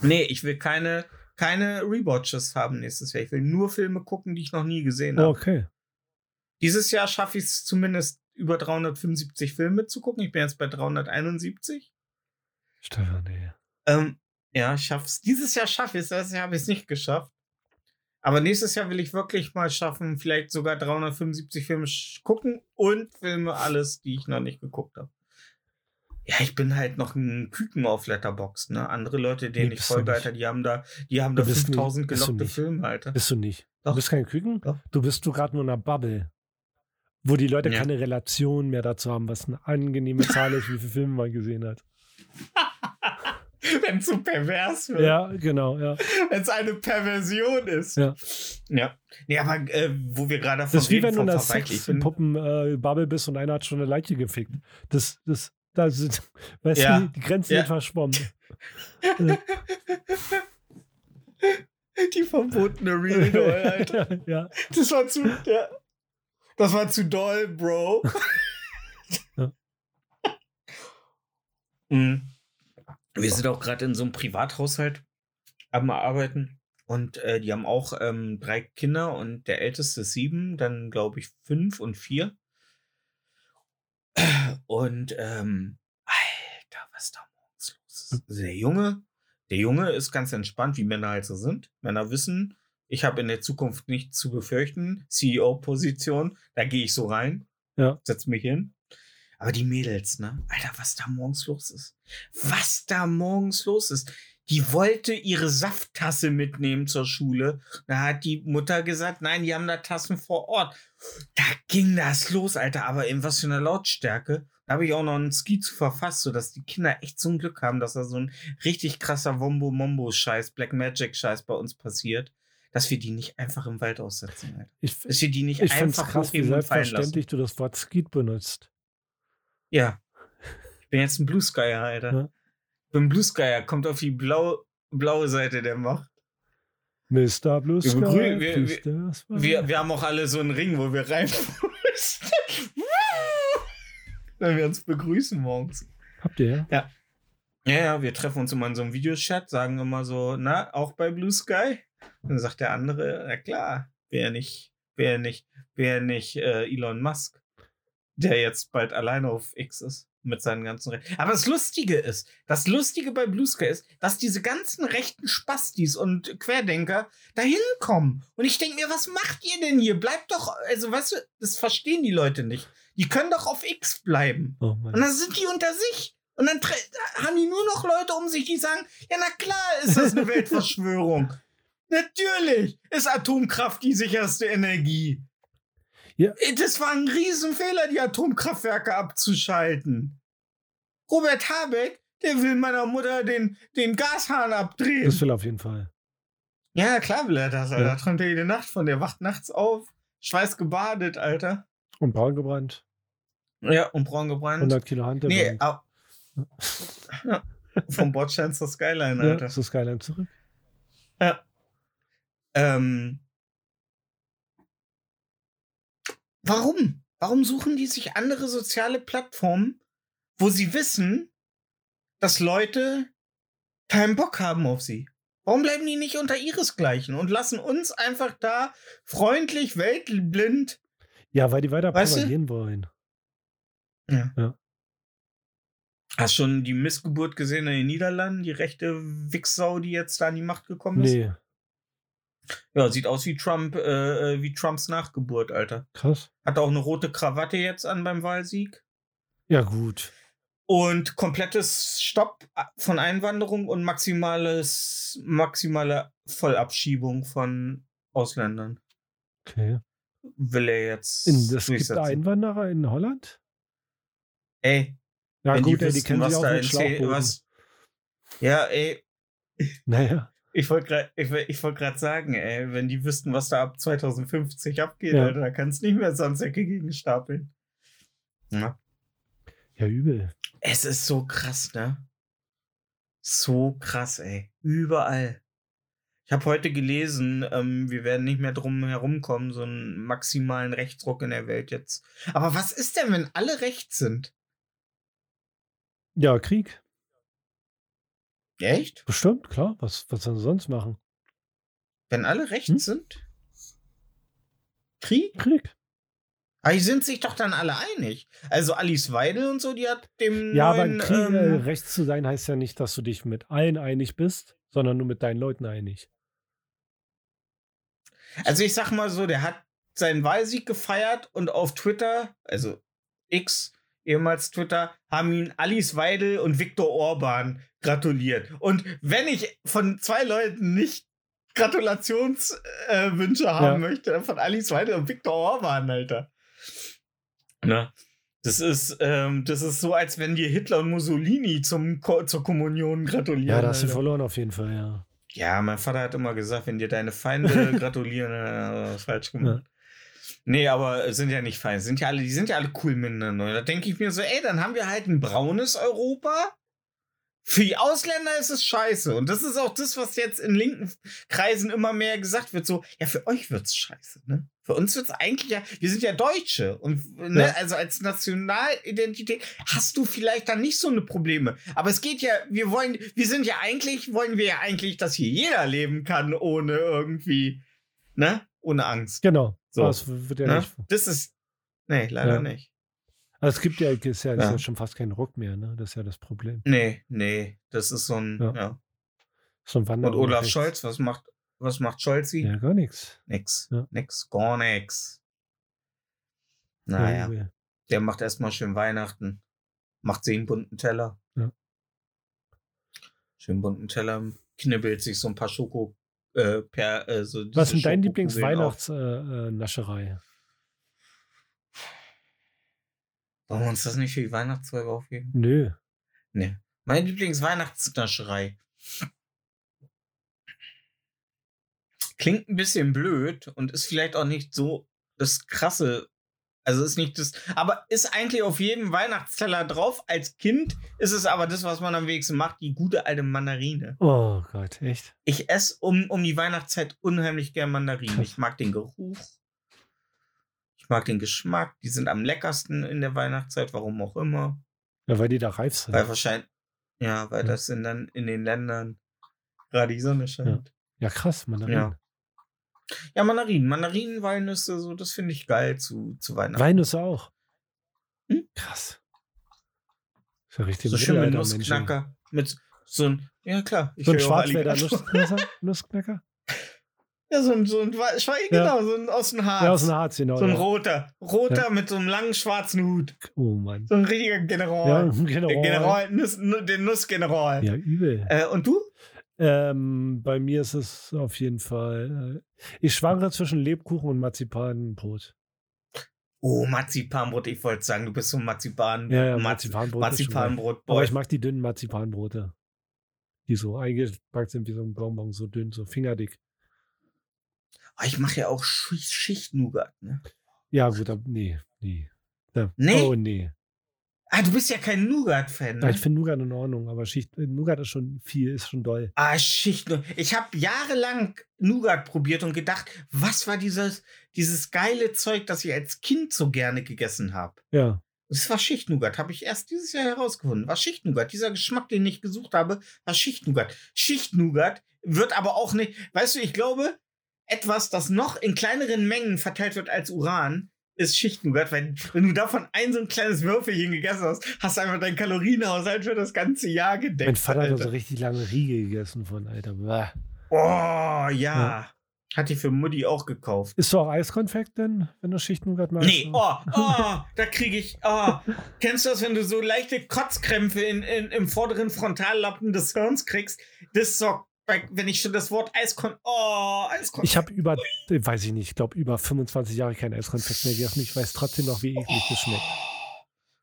Nee, ich will keine, keine Rewatches haben nächstes Jahr. Ich will nur Filme gucken, die ich noch nie gesehen habe. Okay. Dieses Jahr schaffe ich es zumindest über 375 Filme zu gucken. Ich bin jetzt bei 371. Stefan, nee. Ähm, ja, ich schaff's. Dieses Jahr schaffe ich es, das Jahr habe ich es nicht geschafft. Aber nächstes Jahr will ich wirklich mal schaffen, vielleicht sogar 375 Filme gucken und Filme alles, die ich noch nicht geguckt habe. Ja, ich bin halt noch ein Küken auf Letterboxd, ne? Andere Leute, denen Nee, ich folge. Alter, die haben da, die haben da bist nicht- 5000 bist du gelockte. Filme, Alter. Bist du nicht. Doch. Du bist kein Küken? Doch. Du bist du gerade nur in einer Bubble. Wo die Leute Ja. keine Relation mehr dazu haben, was eine angenehme Zahl ist, wie viele Filme man gesehen hat. Wenn es so pervers wird. Ja, genau, ja. Wenn es eine Perversion ist. Ja. Ja. Nee, aber äh, wo wir gerade davon Das ist wie reden, wenn du in einer Sexpuppen-Bubble bist und einer hat schon eine Leiche gefickt. Das, das, da sind, weißt Ja. du, die Grenzen Ja. sind verschwommen. Die verbotene Real Doll, Alter. ja. Das war zu, ja. Das war zu doll, Bro. Ja. Mhm. Wir sind auch gerade in so einem Privathaushalt am Arbeiten. Und äh, die haben auch ähm, drei Kinder und der älteste sieben, dann glaube ich fünf und vier. Und ähm, Alter, was da morgens los ist. Also der Junge, der Junge ist ganz entspannt, wie Männer halt so sind. Männer wissen, ich habe in der Zukunft nichts zu befürchten. CEO-Position, da gehe ich so rein. Ja. Setz mich hin. Aber die Mädels, ne? Alter, was da morgens los ist. Was da morgens los ist. Die wollte ihre Safttasse mitnehmen zur Schule. Da hat die Mutter gesagt, nein, die haben da Tassen vor Ort. Da ging das los, Alter, aber in was für einer Lautstärke. Da habe ich auch noch einen Ski zu verfasst, sodass die Kinder echt so ein Glück haben, dass da so ein richtig krasser Wombo-Mombo-Scheiß, Black Magic-Scheiß bei uns passiert, dass wir die nicht einfach im Wald aussetzen, Alter. Ich, Dass wir die nicht ich finde es einfach krass, wie selbstverständlich du das Wort Skeet benutzt. Ja. Ich bin jetzt ein Blue Skyer, Alter. Ja. Bin Blue Skyer, kommt auf die blaue, blaue Seite der Macht. Mr. Blue Wir Sky, wir- das war- Wir, wir haben auch alle so einen Ring, wo wir rein Wenn wir uns begrüßen morgens. Habt ihr ja? Ja, ja, wir treffen uns immer in so einem Videochat, sagen immer so, na, auch bei Blue Sky? Dann sagt der andere, na klar, wer nicht, wer nicht, wer nicht äh, Elon Musk, der jetzt bald alleine auf X ist mit seinen ganzen Rechten. Aber das Lustige ist, das Lustige bei Blue Sky ist, dass diese ganzen rechten Spastis und Querdenker dahin kommen. Und ich denke mir, was macht ihr denn hier? Bleibt doch, also weißt du, das verstehen die Leute nicht. Die können doch auf X bleiben. Oh Und dann sind die unter sich. Und dann haben die nur noch Leute um sich, die sagen, ja, na klar ist das eine Weltverschwörung. Natürlich ist Atomkraft die sicherste Energie. Ja. Das war ein Riesenfehler, die Atomkraftwerke abzuschalten. Robert Habeck, der will meiner Mutter den, den Gashahn abdrehen. Das will er auf jeden Fall. ja, klar will er das, Alter. Ja. Träumt er jede Nacht von. Der wacht nachts auf, schweißgebadet, Alter. Und braun gebrannt. Ja, und braun gebrannt. 100 Kilo Hand. Nee, au- ja. vom Bordstein zur Skyline, ja, Alter. zur Skyline zurück. Ja. Ähm. Warum? Warum suchen die sich andere soziale Plattformen, wo sie wissen, dass Leute keinen Bock haben auf sie? Warum bleiben die nicht unter ihresgleichen und lassen uns einfach da freundlich, weltblind? Ja, weil die weiter Weißt du? propagieren wollen. Hast schon die Missgeburt gesehen in den Niederlanden? Die rechte Wichsau, die jetzt da an die Macht gekommen ist? Nee, Ja, sieht aus wie Trump, äh, äh, wie Trumps Nachgeburt, Alter. krass. Hat auch eine rote Krawatte jetzt an beim Wahlsieg. Ja, gut. Und komplettes Stopp von Einwanderung und maximales, maximale Vollabschiebung von Ausländern. Okay. Will er jetzt. In, es gibt. Einwanderer in Holland? Ey, Ja, gut, die ey, die kennen sich auch mit Schlauchbooten. was. Ja, ey, Naja, ich wollte gerade ich, ich wollt sagen, ey, wenn die wüssten, was da ab 2050 abgeht, Ja. Alter, da kannst du nicht mehr Sandsäcke gegen stapeln. Ja. ja, übel. Es ist so krass, ne? So krass, ey. Überall. Ich habe heute gelesen, ähm, wir werden nicht mehr drum herumkommen, so einen maximalen Rechtsruck in der Welt jetzt. Aber was ist denn, wenn alle rechts sind? Ja, Krieg. Echt? Bestimmt, klar. Was, was sollen sie sonst machen? Wenn alle rechts Hm? sind? Krieg? Krieg. Aber die sind sich doch dann alle einig. Also Alice Weidel und so, die hat dem Ja, aber neuen, Krieg, äh, ähm, rechts zu sein heißt ja nicht, dass du dich mit allen einig bist, sondern nur mit deinen Leuten einig. Also ich sag mal so, der hat seinen Wahlsieg gefeiert und auf Twitter, also X, ehemals Twitter, haben ihn Alice Weidel und Viktor Orban gratuliert. Und wenn ich von zwei Leuten nicht Gratulationswünsche äh, haben möchte, dann von Alice Weidel und Viktor Orban, Alter. Na, das ist, ähm, das ist so, als wenn dir Hitler und Mussolini zum Ko zur Kommunion gratulieren. Ja, da hast du verloren auf jeden Fall, ja. Ja, mein Vater hat immer gesagt, wenn dir deine Feinde gratulieren, dann hast du was falsch gemacht. Nee, aber es sind ja nicht Feinde, sind ja alle, die sind ja alle cool miteinander. Und Da denke ich mir so, ey, dann haben wir halt ein braunes Europa. Für die Ausländer ist es scheiße. Und das ist auch das, was jetzt in linken Kreisen immer mehr gesagt wird. So, ja, für euch wird's scheiße, ne? Für uns wird's eigentlich ja, wir sind ja Deutsche. Und ne, Ja. also als Nationalidentität hast du vielleicht dann nicht so eine Probleme. Aber es geht ja, wir wollen, wir sind ja eigentlich, wollen wir ja eigentlich, dass hier jeder leben kann, ohne irgendwie, ne? Ohne Angst. Genau. So. Es wird ja Ne? nicht. Das ist, nee, leider Ja. nicht. Also es gibt ja, ist ja, ist Ja. ja schon fast kein Ruck mehr, ne? Das ist ja das Problem. Nee, nee, das ist so ein, Ja. ja. So ein Und Wanderer Olaf rechts. Scholz, was macht, was macht Scholzi? Ja, gar nichts. Nix. Ja. Nix, gar nix. Ja, Naja, übel. der macht erstmal schön Weihnachten. Macht sie einen bunten Teller. Ja. Schön bunten Teller, knibbelt sich so ein paar Schoko, äh, per, äh, so Was denn dein Schokokugeln auf. Lieblingsweihnachtsnascherei? Wollen wir uns das nicht für die Weihnachtsfolge aufheben? Nö. Nee. Meine Lieblingsweihnachtsnascherei. Klingt ein bisschen blöd und ist vielleicht auch nicht so das krasse. Also ist nicht das, aber ist eigentlich auf jedem Weihnachtsteller drauf. Als Kind ist es aber das, was man am wenigsten macht, die gute alte Mandarine. Oh Gott, echt? Ich esse um, um die Weihnachtszeit unheimlich gern Mandarinen. Ich mag den Geruch. Ich mag den Geschmack. Die sind am leckersten in der Weihnachtszeit, warum auch immer. Ja, weil die da reif sind. Weil wahrscheinlich, ja, weil Ja. das sind dann in den Ländern gerade die Sonne scheint. Ja, krass, Mandarin. Ja. Ja, Mandarinen. Mandarinen, Walnüsse, so, das finde ich geil zu, zu Weihnachten. Weinüsse auch. Hm? Krass. Ist ja richtig so schön mit. Nussknacker. Mit so ein, ja klar. So ein Schwarzwälder. Nussknacker? Nussknacker? Ja, so ein, so ein, Wa- Schwe- genau, so ein aus dem Harz. Ja, aus dem Harz, genau. so ein ja. roter. Roter mit so einem langen schwarzen Hut. Oh Mann. So ein richtiger General. Ja, Der genau. General, Nuss, Nu- den Nussgeneral. Ja, übel. Äh, und du? Ähm, bei mir ist es auf jeden Fall. Äh, ich schwanke zwischen Lebkuchen und Marzipanbrot. Oh, Marzipanbrot. Ich wollte sagen, du bist so ein Marzipan. Ja, ja, Marzi Marzipanbrot. Marzipanbrot. Aber ich mag die dünnen Marzipanbrote. Die so eingepackt sind wie so ein Bonbon, so dünn, so fingerdick. Ah, ich mache ja auch Schicht, Schicht-Nougat, ne? Ja, gut, aber nee, nee. Da, Nee? Oh, nee. Ah, du bist ja kein Nougat-Fan, Ja, ne? ich finde Nougat in Ordnung, aber Schicht, Nougat ist schon viel, ist schon doll. Ah, Schicht. Ich habe jahrelang Nougat probiert und gedacht, was war dieses, dieses geile Zeug, das ich als Kind so gerne gegessen habe. Ja. Das war Schichtnougat, habe ich erst dieses Jahr herausgefunden. War Schichtnougat. Dieser Geschmack, den ich gesucht habe, war Schichtnougat. Schichtnougat wird aber auch nicht, weißt du, ich glaube, etwas, das noch in kleineren Mengen verteilt wird als Uran, ist Schichtnougat, weil wenn du davon ein so ein kleines Würfelchen gegessen hast, hast du einfach deinen Kalorienhaushalt für das ganze Jahr gedeckt. Mein Vater hat Alter. so richtig lange Riegel gegessen von, Alter. Bäh. Oh, ja. Ja. Hat die für Mutti auch gekauft. Ist du auch Eiskonfekt denn, wenn du Schichtnougat magst? Nee, oh, oh, da kriege ich, oh. Kennst du das, wenn du so leichte Kotzkrämpfe in, in, im vorderen Frontallappen des Hirns kriegst? Das sorgt, wenn ich schon das Wort Eiskon, oh, Eiskon. Ich habe über, weiß ich nicht, ich glaube über 25 Jahre kein Eiskonfekt mehr gegessen. Ich weiß trotzdem noch, wie eklig das schmeckt.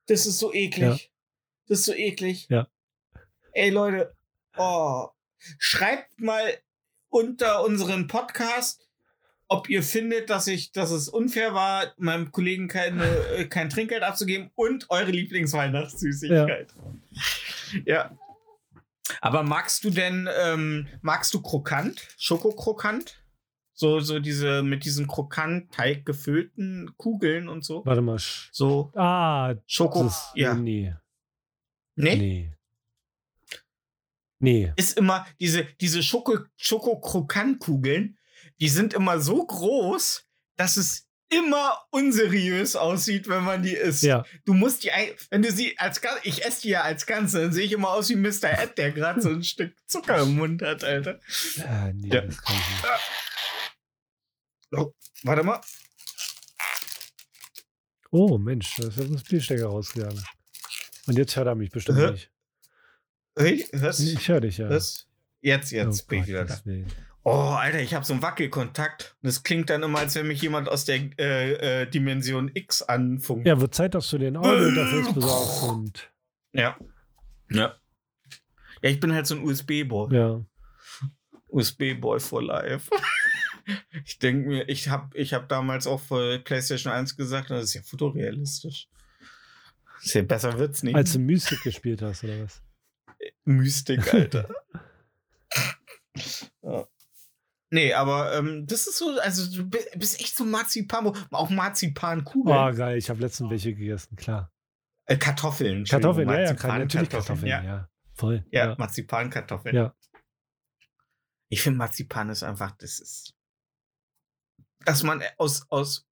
Das ist so eklig. Das ist so eklig. Ja. Ey, Leute, oh. Schreibt mal unter unseren Podcast, ob ihr findet, dass ich, dass es unfair war, meinem Kollegen keine, äh, kein Trinkgeld abzugeben und eure Lieblingsweihnachtssüßigkeit. Ja. Aber magst du denn, ähm, magst du krokant? Schokokrokant? So, so diese mit diesen Krokant-Teig gefüllten Kugeln und so? Warte mal. So Ah, Schoko. das, ja. nee. Nee? Nee. Nee. Ist immer diese, diese Schoko, Schoko-Krokant-Kugeln, die sind immer so groß, dass es immer unseriös aussieht, wenn man die isst. Ja. Du musst die, wenn du sie als Gan- ich esse die ja als Ganze, dann sehe ich immer aus wie Mr. Ed, der gerade so ein Stück Zucker im Mund hat, Alter. Ah, nee, Ja. das kann ich nicht. Oh, warte mal. Oh, Mensch, da ist ja ein Spielstecker rausgegangen. Und jetzt hört er mich bestimmt Hä? nicht. Hey, hörst Ich höre dich ja. das? Jetzt, jetzt Oh bin ich Gott, wieder da. Willen. Oh, Alter, ich habe so einen Wackelkontakt und es klingt dann immer, als wenn mich jemand aus der äh, äh, Dimension X anfunkt. Ja, wird Zeit, dass du den Audio-Interface besorgst und Ja. Ja. Ja, ich bin halt so ein USB-Boy. ja. USB-Boy for life. ich denke mir, ich habe ich hab damals auch für PlayStation 1 gesagt, das ist ja fotorealistisch. Sehr besser wird's nicht. Als du Mystic gespielt hast, oder was? Mystik, Alter. ja. Nee, aber ähm, das ist so, also du bi- bist echt so Marzipan, auch Marzipankugeln. Oh, geil, ich habe letztens welche gegessen, klar. Äh, Kartoffeln. Kartoffeln, ja, ja, natürlich Kartoffeln, Ja, ja. Voll. ja, Ja. Marzipankartoffeln. Ja. Ich finde Marzipan ist einfach, das ist, dass man aus, aus,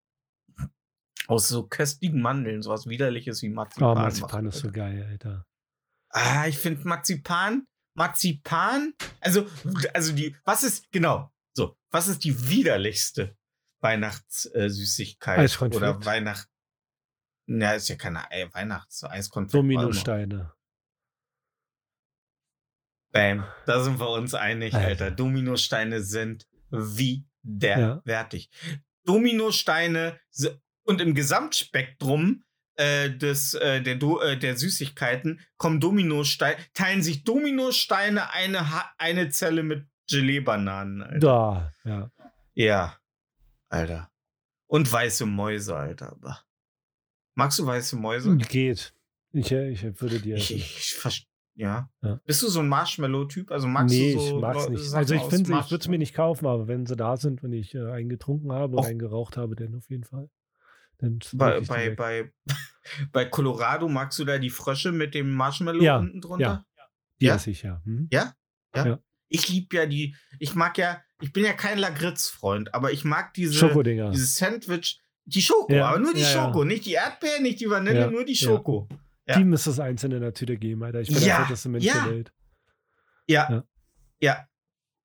aus so köstlichen Mandeln sowas widerliches wie Marzipan. Oh, macht, Marzipan ist so geil, Alter. Ah, ich finde Marzipan, Marzipan, also, also die, was ist, genau, so, was ist die widerlichste Weihnachtssüßigkeit Eiskonfekt. oder Weihnacht, na, ist ja keine Ei- Weihnachts-Eiskonfekt. warte mal. Dominosteine. Bam, da sind wir uns einig, Alter. Alter. Dominosteine sind widerwärtig. Dominosteine si- und im Gesamtspektrum äh, des, äh, der, Do äh, der Süßigkeiten kommen Dominosteine, teilen sich Dominosteine eine, Ha- eine Zelle mit Gelee-Bananen, Alter. Da, ja. Ja, Alter. Und weiße Mäuse, Alter. Magst du weiße Mäuse? Geht. Ich, äh, ich würde dir. Ich, ich, ich verst- ja. Ja. Bist du so ein Marshmallow-Typ? Also magst nee, du so ich mag's nicht. Sachen Also ich finde, ich würde es mir nicht kaufen, aber wenn sie da sind und ich äh, einen getrunken habe oder einen geraucht habe, dann auf jeden Fall. Dann Bei, bei, bei, bei Colorado magst du da die Frösche mit dem Marshmallow Ja, unten drunter? die ja? esse ich ja. Hm? Ich liebe ja die, ich mag ja, ich bin ja kein Lagritz-Freund, aber ich mag diese, dieses Sandwich, die Schoko, Ja, aber nur die ja, ja. Schoko, nicht die Erdbeeren, nicht die Vanille, Ja, nur die ja. Schoko. Ja. Die müsste es einzeln in der Tüte geben, Alter. Ich bin Ja, der fetteste Mensch ja. der Welt. Ja, ja. Ja.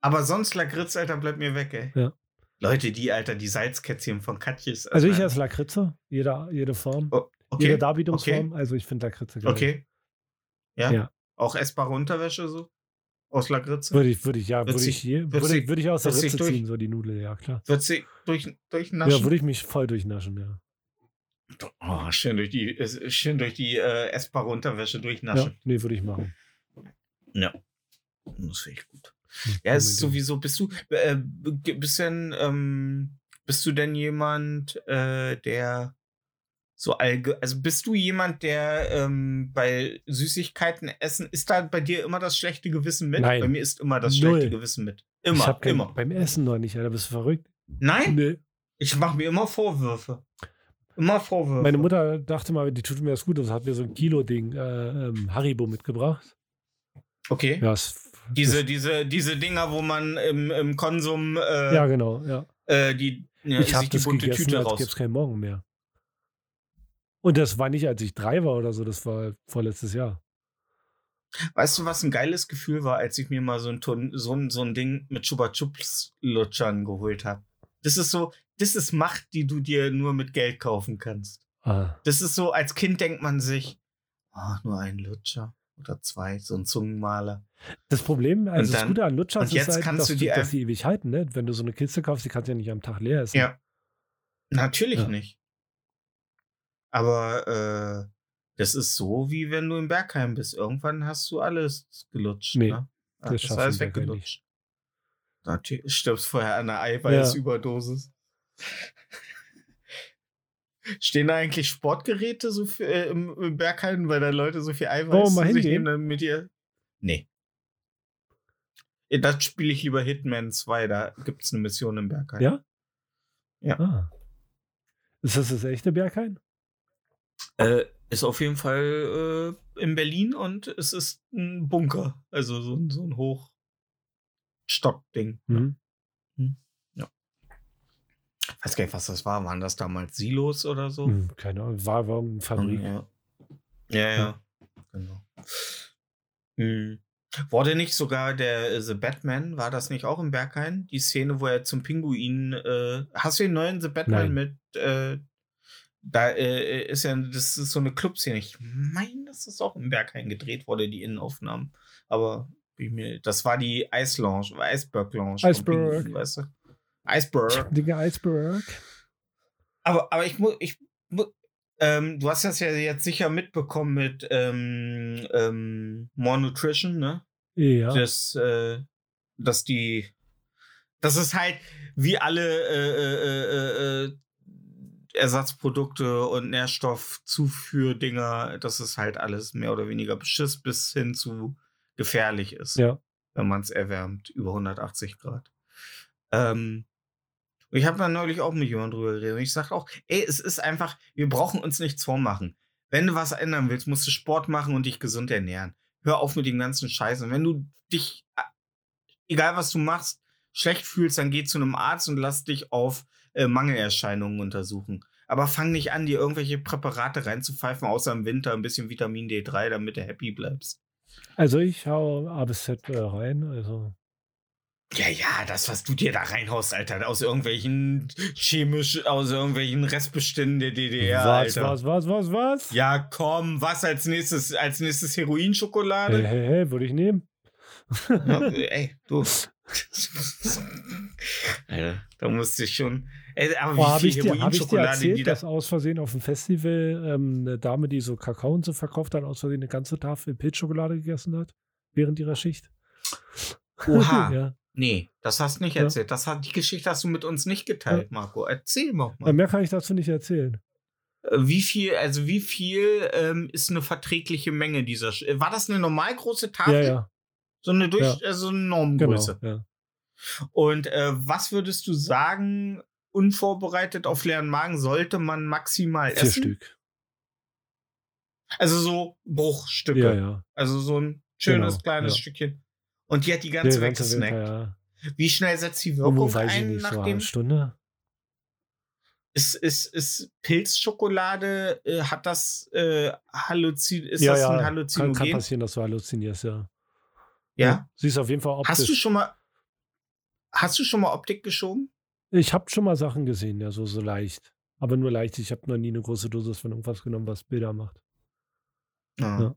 Aber sonst Lagritz, Alter, bleibt mir weg, ey. Ja. Leute, die, Alter, die Salzkätzchen von Katjes. Also ich esse Lakritze, jede, jede Form. Oh, okay. Jede Darbietungsform. Also ich finde Lakritze geil. Okay. Ja? Ja. Auch essbare Unterwäsche so? Aus Lagritze? Würde ich, würde ich, ja, würde ich würde, ich- würde ich aus der Ritze durch- ziehen, so die Nudel, ja, klar. Wird sie durch, durchnaschen? Ja, würde ich mich voll durchnaschen, ja. Oh, schön durch die, schön durch die äh, essbare Unterwäsche Ja, durchnaschen. nee, würde ich machen. Ja. Das finde ich gut. Hm, Ja, es ist sowieso, bist du, äh, bist denn, ähm, bist du denn jemand, äh, der so allge, also bist du jemand, der ähm, bei Süßigkeiten essen, ist da bei dir immer das schlechte Gewissen mit? Nein. Bei mir ist immer das Null. schlechte Gewissen mit. ich Immer, hab kein, immer. Beim Essen noch nicht, Alter. Bist du verrückt? Nein, Nee. ich mache mir immer Vorwürfe. Immer Vorwürfe. Meine Mutter dachte mal, die tut mir das gut, das hat mir so ein Kilo-Ding, äh, ähm, Haribo mitgebracht. Okay. Ja, es, Diese, diese, diese Dinger, wo man im, im Konsum äh, ja genau, ja. äh, die, ja, ich habe die bunte gegessen, Tüte raus. gäbe es keinen Morgen mehr. Und das war nicht, als ich drei war oder so, das war vorletztes Jahr. Weißt du, was ein geiles Gefühl war, als ich mir mal so ein, Ton, so ein, so ein Ding mit Chupa Chups Lutschern geholt habe? Das ist so, das ist Macht, die du dir nur mit Geld kaufen kannst. Ah, Das ist so, als Kind denkt man sich, ah, nur ein Lutscher oder zwei, so ein Zungenmaler. Das Problem, also das dann- Gute an Lutschers und ist halt, dass, du die, dass die ewig halten. Ne? Wenn du so eine Kiste kaufst, die kannst du ja nicht am Tag leer essen. Ja. Natürlich Ja. nicht. Aber äh, das ist so, wie wenn du im Bergheim bist. Irgendwann hast du alles gelutscht. Nee, ne? das das schaffst alles Bergheim weggelutscht. Natürlich stirbst vorher an einer Eiweißüberdosis. Stehen da eigentlich Sportgeräte so für, äh, im, im Bergheim, weil da Leute so viel Eiweiß zu sich nehmen, damit ihr. Nee. Ja, Das spiele ich lieber Hitman 2, da gibt es eine Mission im Bergheim. Ja? Ja. Ah. Ist das das echte Berghain? Äh, ist auf jeden Fall äh, in Berlin und es ist ein Bunker. Also so, ein- so ein Hochstockding. Mhm. Weiß gar nicht, was das war. Waren das damals Silos oder so? Hm, keine Ahnung, war, war eine Fabrik. Ja, ja, ja. Genau. Hm. Wurde nicht sogar der äh, The Batman, war das nicht auch im Berghain? Die Szene, wo er zum Pinguin. Äh, hast du den neuen The Batman Nein. mit. Äh, da äh, ist ja, das ist so eine Clubszene. Ich meine, dass das auch im Berghain gedreht wurde, die Innenaufnahmen. Aber mir, das war die Ice Lounge, Iceberg Lounge. Iceberg. Pinguin, Weißt du? Iceberg. Digga, Eisberg. Aber, aber ich muss, ich, mu- ähm, du hast das ja jetzt sicher mitbekommen mit ähm, ähm, More Nutrition, ne? Ja. Das, äh, dass die, das ist halt wie alle äh, äh, äh, äh, Ersatzprodukte und Nährstoffzuführdinger, dass es halt alles mehr oder weniger Beschiss bis hin zu gefährlich ist ja. wenn man es erwärmt, über 180 Grad. Ähm, ich habe da neulich auch mit jemandem drüber geredet. Und ich sage auch, ey, es ist einfach, wir brauchen uns nichts vormachen. Wenn du was ändern willst, musst du Sport machen und dich gesund ernähren. Hör auf mit dem ganzen Scheiß. Und wenn du dich, äh, egal was du machst, schlecht fühlst, dann geh zu einem Arzt und lass dich auf äh, Mangelerscheinungen untersuchen. Aber fang nicht an, dir irgendwelche Präparate reinzupfeifen, außer im Winter ein bisschen Vitamin D3, damit du happy bleibst. Also ich hau A bis Z äh, rein. Also Ja, ja, das, was du dir da reinhaust, Alter, aus irgendwelchen chemisch, aus irgendwelchen Restbeständen der DDR, was, Alter. was, was, was, was? Ja, komm, was als nächstes, als nächstes Heroinschokolade? Hey, hey, hey, würde ich nehmen. Ja, ey, du. Alter, da musste ich schon. Ey, aber Boah, habe ich, dir, hab ich dir erzählt, dass aus Versehen auf dem Festival ähm, eine Dame, die so Kakao und so verkauft hat, aus Versehen eine ganze Tafel Pilzschokolade gegessen hat? Während ihrer Schicht? Oha. ja. Nee, das hast du nicht Ja. erzählt. Das hat, die Geschichte hast du mit uns nicht geteilt, Marco. Erzähl mal. Aber Mehr kann ich dazu nicht erzählen. Äh, Wie viel, also wie viel ähm, ist eine verträgliche Menge dieser? Sch war das eine normal große Tafel? Ja, ja, So eine durch, also eine genau. Normgröße. Ja. Und äh, was würdest du sagen, unvorbereitet auf leeren Magen sollte man maximal Vier essen? Stück. Also so Bruchstücke. Ja, ja. Also so ein schönes Genau, kleines ja. Stückchen. Und die hat die ganze Winter, gesnackt. Wie schnell setzt die Wirkung weiß ich ein, nicht, so nachdem eine Stunde. ist, ist, ist Pilzschokolade, äh, hat das äh, Halluzin, ist das ein Kann, Halluzinogen? kann passieren, dass du halluzinierst, ja. ja? Sie ist auf jeden Fall optisch. Hast du schon mal Hast du schon mal Optik geschoben? Ich habe schon mal Sachen gesehen, ja, so, so leicht. Aber nur leicht. Ich habe noch nie eine große Dosis von irgendwas genommen, was Bilder macht. Ja. Ja.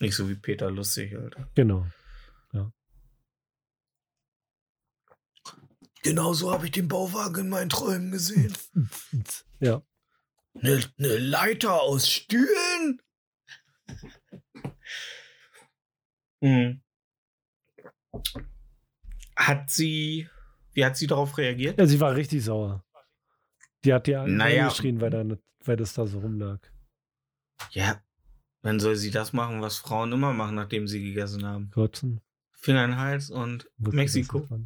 Nicht so wie Peter Lustig, Alter. Genau. Genau so habe ich den Bauwagen in meinen Träumen gesehen. Ja. Eine ne Leiter aus Stühlen? Mhm. Hat sie, wie hat sie darauf reagiert? ja, sie war richtig sauer. Die hat ja Naja. geschrien, weil, da, ne- weil das da so rumlag. Ja, dann soll sie das machen, was Frauen immer machen, nachdem sie gegessen haben. Kotzen. Finger in den Hals und Wusste, Mexiko.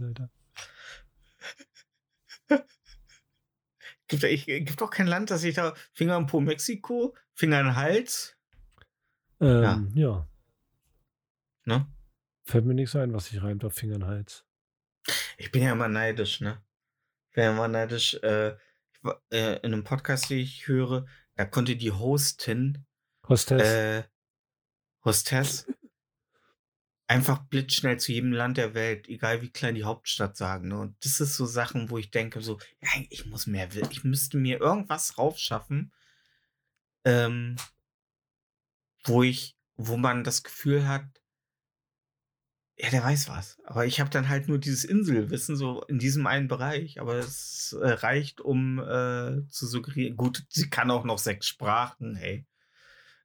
Gibt, ich, gibt doch kein Land, das ich da. Finger im Po Mexiko, Finger in den Hals. Ähm, ja. Ne? Fällt mir nicht so ein, was sich reimt auf Finger und Hals. Ich bin ja immer neidisch, ne? Ich bin ja immer neidisch. Äh, äh, in einem Podcast, den ich höre, da konnte die Hostin, Hostess. äh, Hostess, einfach blitzschnell zu jedem Land der Welt, egal wie klein die Hauptstadt sagen. Ne? Und das ist so Sachen, wo ich denke, so, ja, ich muss mehr, ich müsste mir irgendwas raufschaffen, ähm, wo ich, wo man das Gefühl hat, ja, der weiß was. Aber ich habe dann halt nur dieses Inselwissen so in diesem einen Bereich. Aber es äh, reicht, um äh, zu suggerieren. Gut, sie kann auch noch sechs Sprachen, hey.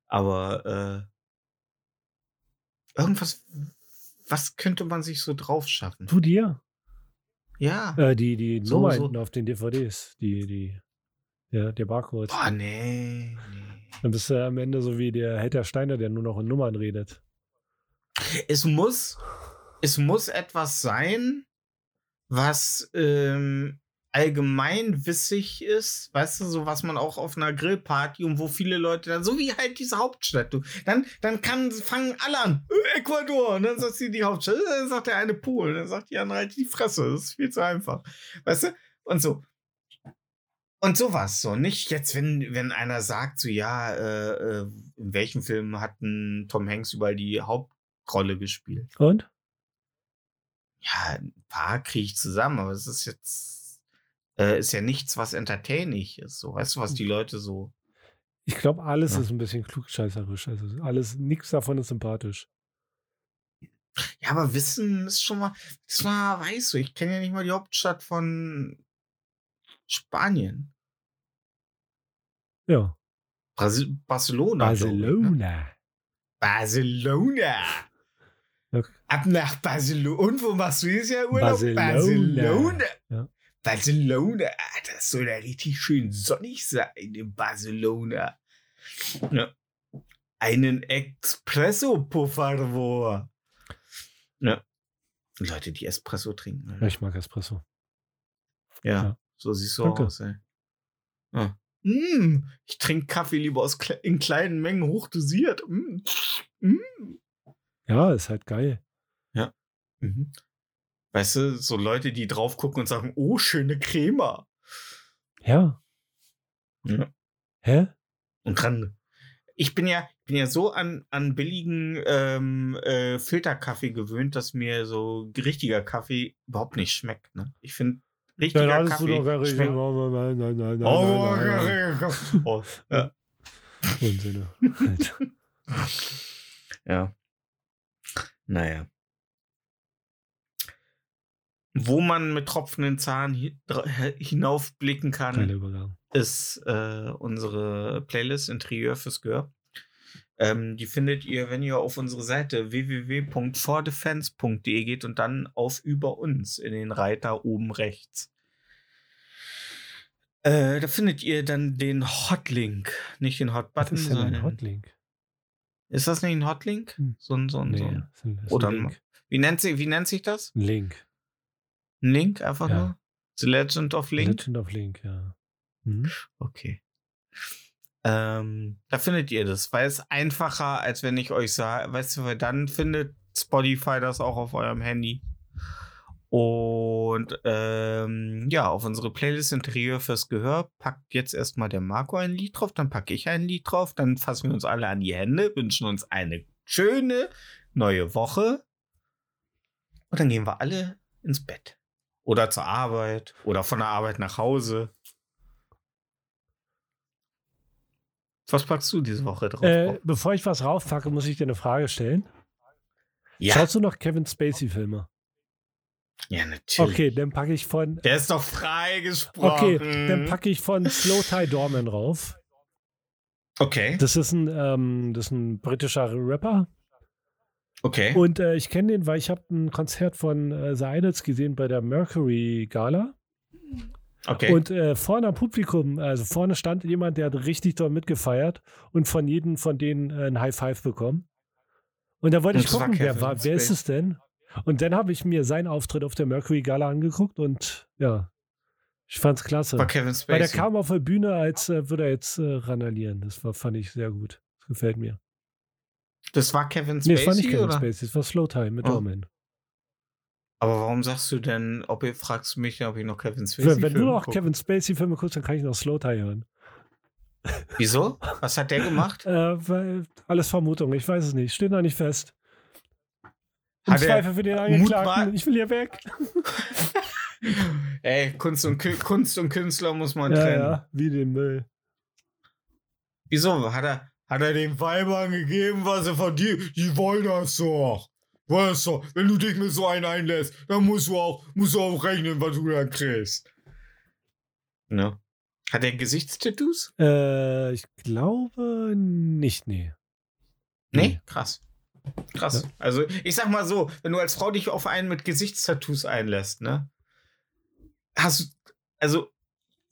Aber äh, irgendwas, was könnte man sich so drauf schaffen? du dir? Ja. Äh, die die So, Nummer so. hinten auf den DVDs. Die, die, ja, der Barcode. Boah, nee, nee. Dann bist du am Ende so wie der Helter Steiner, der nur noch in Nummern redet. Es muss, es muss etwas sein, was ähm, allgemeinwissig ist, weißt du, so was man auch auf einer Grillparty und wo viele Leute dann, so wie halt diese Hauptstadt, du, dann, dann kann, fangen alle an, "Äh, Ecuador, und dann sagt sie die Hauptstadt, äh, dann sagt der eine Polen, dann sagt die andere halt die Fresse, das ist viel zu einfach, weißt du, und so. Und sowas, so, nicht jetzt, wenn, wenn einer sagt, so, ja, äh, äh, in welchem Film hat Tom Hanks überall die Hauptrolle gespielt? Und? Ja, ein paar kriege ich zusammen, aber es ist jetzt, äh, ist ja nichts, was entertaining ist. So, weißt du, was die Leute so. Ich glaube, alles Ja. ist ein bisschen klugscheißerisch. Also alles, nichts davon ist sympathisch. Ja, aber Wissen ist schon mal, das mal, weißt du, ich kenne ja nicht mal die Hauptstadt von Spanien. Ja. Brasil Barcelona. glaub ich, ne? Barcelona. Okay. Ab nach Barcelona. Und wo machst du jetzt ja Urlaub? Barcelona. Barcelona. Ja. Barcelona. Ah, Das soll ja richtig schön sonnig sein in Barcelona. Ja. Einen Espresso, por favor. Ja. Leute, die Espresso trinken. Alter. ich mag Espresso. Ja, Ja. so siehst du Danke. aus, ey. Ja. Mm, ich trinke Kaffee lieber aus in kleinen Mengen hochdosiert. Mm. Mm. Ja, ist halt geil. Mhm. Weißt du, so Leute, die drauf gucken und sagen, oh, schöne Crema. Ja. Ja. Hä? Und dran. Ich bin ja, bin ja so an, an billigen ähm, äh, Filterkaffee gewöhnt, dass mir so richtiger Kaffee überhaupt nicht schmeckt. Ne? Ich finde, richtiger hattest Kaffee. schmeckt- Nein, nein, nein, nein, Oh, nein, nein, nein. oh, ja. Unsinne. Alter. ja. Naja. Wo man mit tropfenden Zahn hi hinaufblicken kann, ist äh, unsere Playlist Interieur fürs Gehör. Ähm, die findet ihr, wenn ihr auf unsere Seite www.fordefense.de geht und dann auf Über uns in den Reiter oben rechts. Äh, da findet ihr dann den Hotlink, nicht den Hotbutton, ist denn ein sondern Hotlink? Ist das nicht ein Hotlink? Hm. So ein, so ein, so Nee, ein. ist ein, ist Oder ein Link. Wie nennt, sie, wie nennt sich das? Ein Link. Ein Link einfach Ja. nur? The Legend of Link? Legend of Link, ja. Mhm. Okay. Ähm, da findet ihr das, weil es einfacher, als wenn ich euch sage, weißt du, weil dann findet Spotify das auch auf eurem Handy. Und ähm, ja, auf unsere Playlist Interieur fürs Gehör packt jetzt erstmal der Marco ein Lied drauf, dann packe ich ein Lied drauf, dann fassen wir uns alle an die Hände, wünschen uns eine schöne neue Woche. Und dann gehen wir alle ins Bett. Oder zur Arbeit oder von der Arbeit nach Hause. Was packst du diese Woche drauf? Äh, bevor ich was raufpacke, muss ich dir eine Frage stellen. ja, Schaust du noch Kevin Spacey-Filme? Ja, natürlich. Okay, dann packe ich von. Der ist doch freigesprochen. Okay, dann packe ich von Slow Tie Dorman rauf. Okay, Das ist ein, ähm, das ist ein britischer Rapper. okay. Und äh, ich kenne den, weil ich habe ein Konzert von äh, The Idols gesehen bei der Mercury Gala. okay. Und äh, vorne am Publikum, also vorne stand jemand, der hat richtig doll mitgefeiert und von jedem von denen äh, ein High Five bekommen. Und da wollte ich das war gucken, wer, war, wer ist es denn? Und dann habe ich mir seinen Auftritt auf der Mercury Gala angeguckt und ja, Ich fand's klasse. War Kevin Weil der Spacey. kam auf der Bühne, als äh, würde er jetzt äh, randalieren. Das war, fand ich sehr gut. Das gefällt mir. Das war Kevin Nee, Spacey, das war nicht Kevin oder? Spacey, das war Slow Time mit Oh. Aber warum sagst du denn, ob ihr fragst du mich, ob ich noch Kevin Spacey Wenn, wenn du Filme noch guck? Kevin Spacey-Filme guckst, dann kann ich noch Slow Time hören. Wieso? Was hat der gemacht? Äh, weil, alles Vermutung, ich weiß es nicht. Steht noch nicht fest. Im Hat er Zweifel für den Angeklagten. Ich will hier weg. Ey, Kunst und, Kü- Kunst und Künstler muss man Ja, trennen. ja, wie den Müll. Wieso? Hat er, hat er den Weibern gegeben, was er verdient? Die wollen das doch. Weißt du, wenn du dich mit so einen einlässt, dann musst du auch, musst du auch rechnen, was du dann kriegst. Ne? Hat er Gesichtstattoos? Äh, ich glaube nicht, nee. Nee, krass. Krass. Also, ich sag mal so, wenn du als Frau dich auf einen mit Gesichtstattoos einlässt, ne? Hast du, also,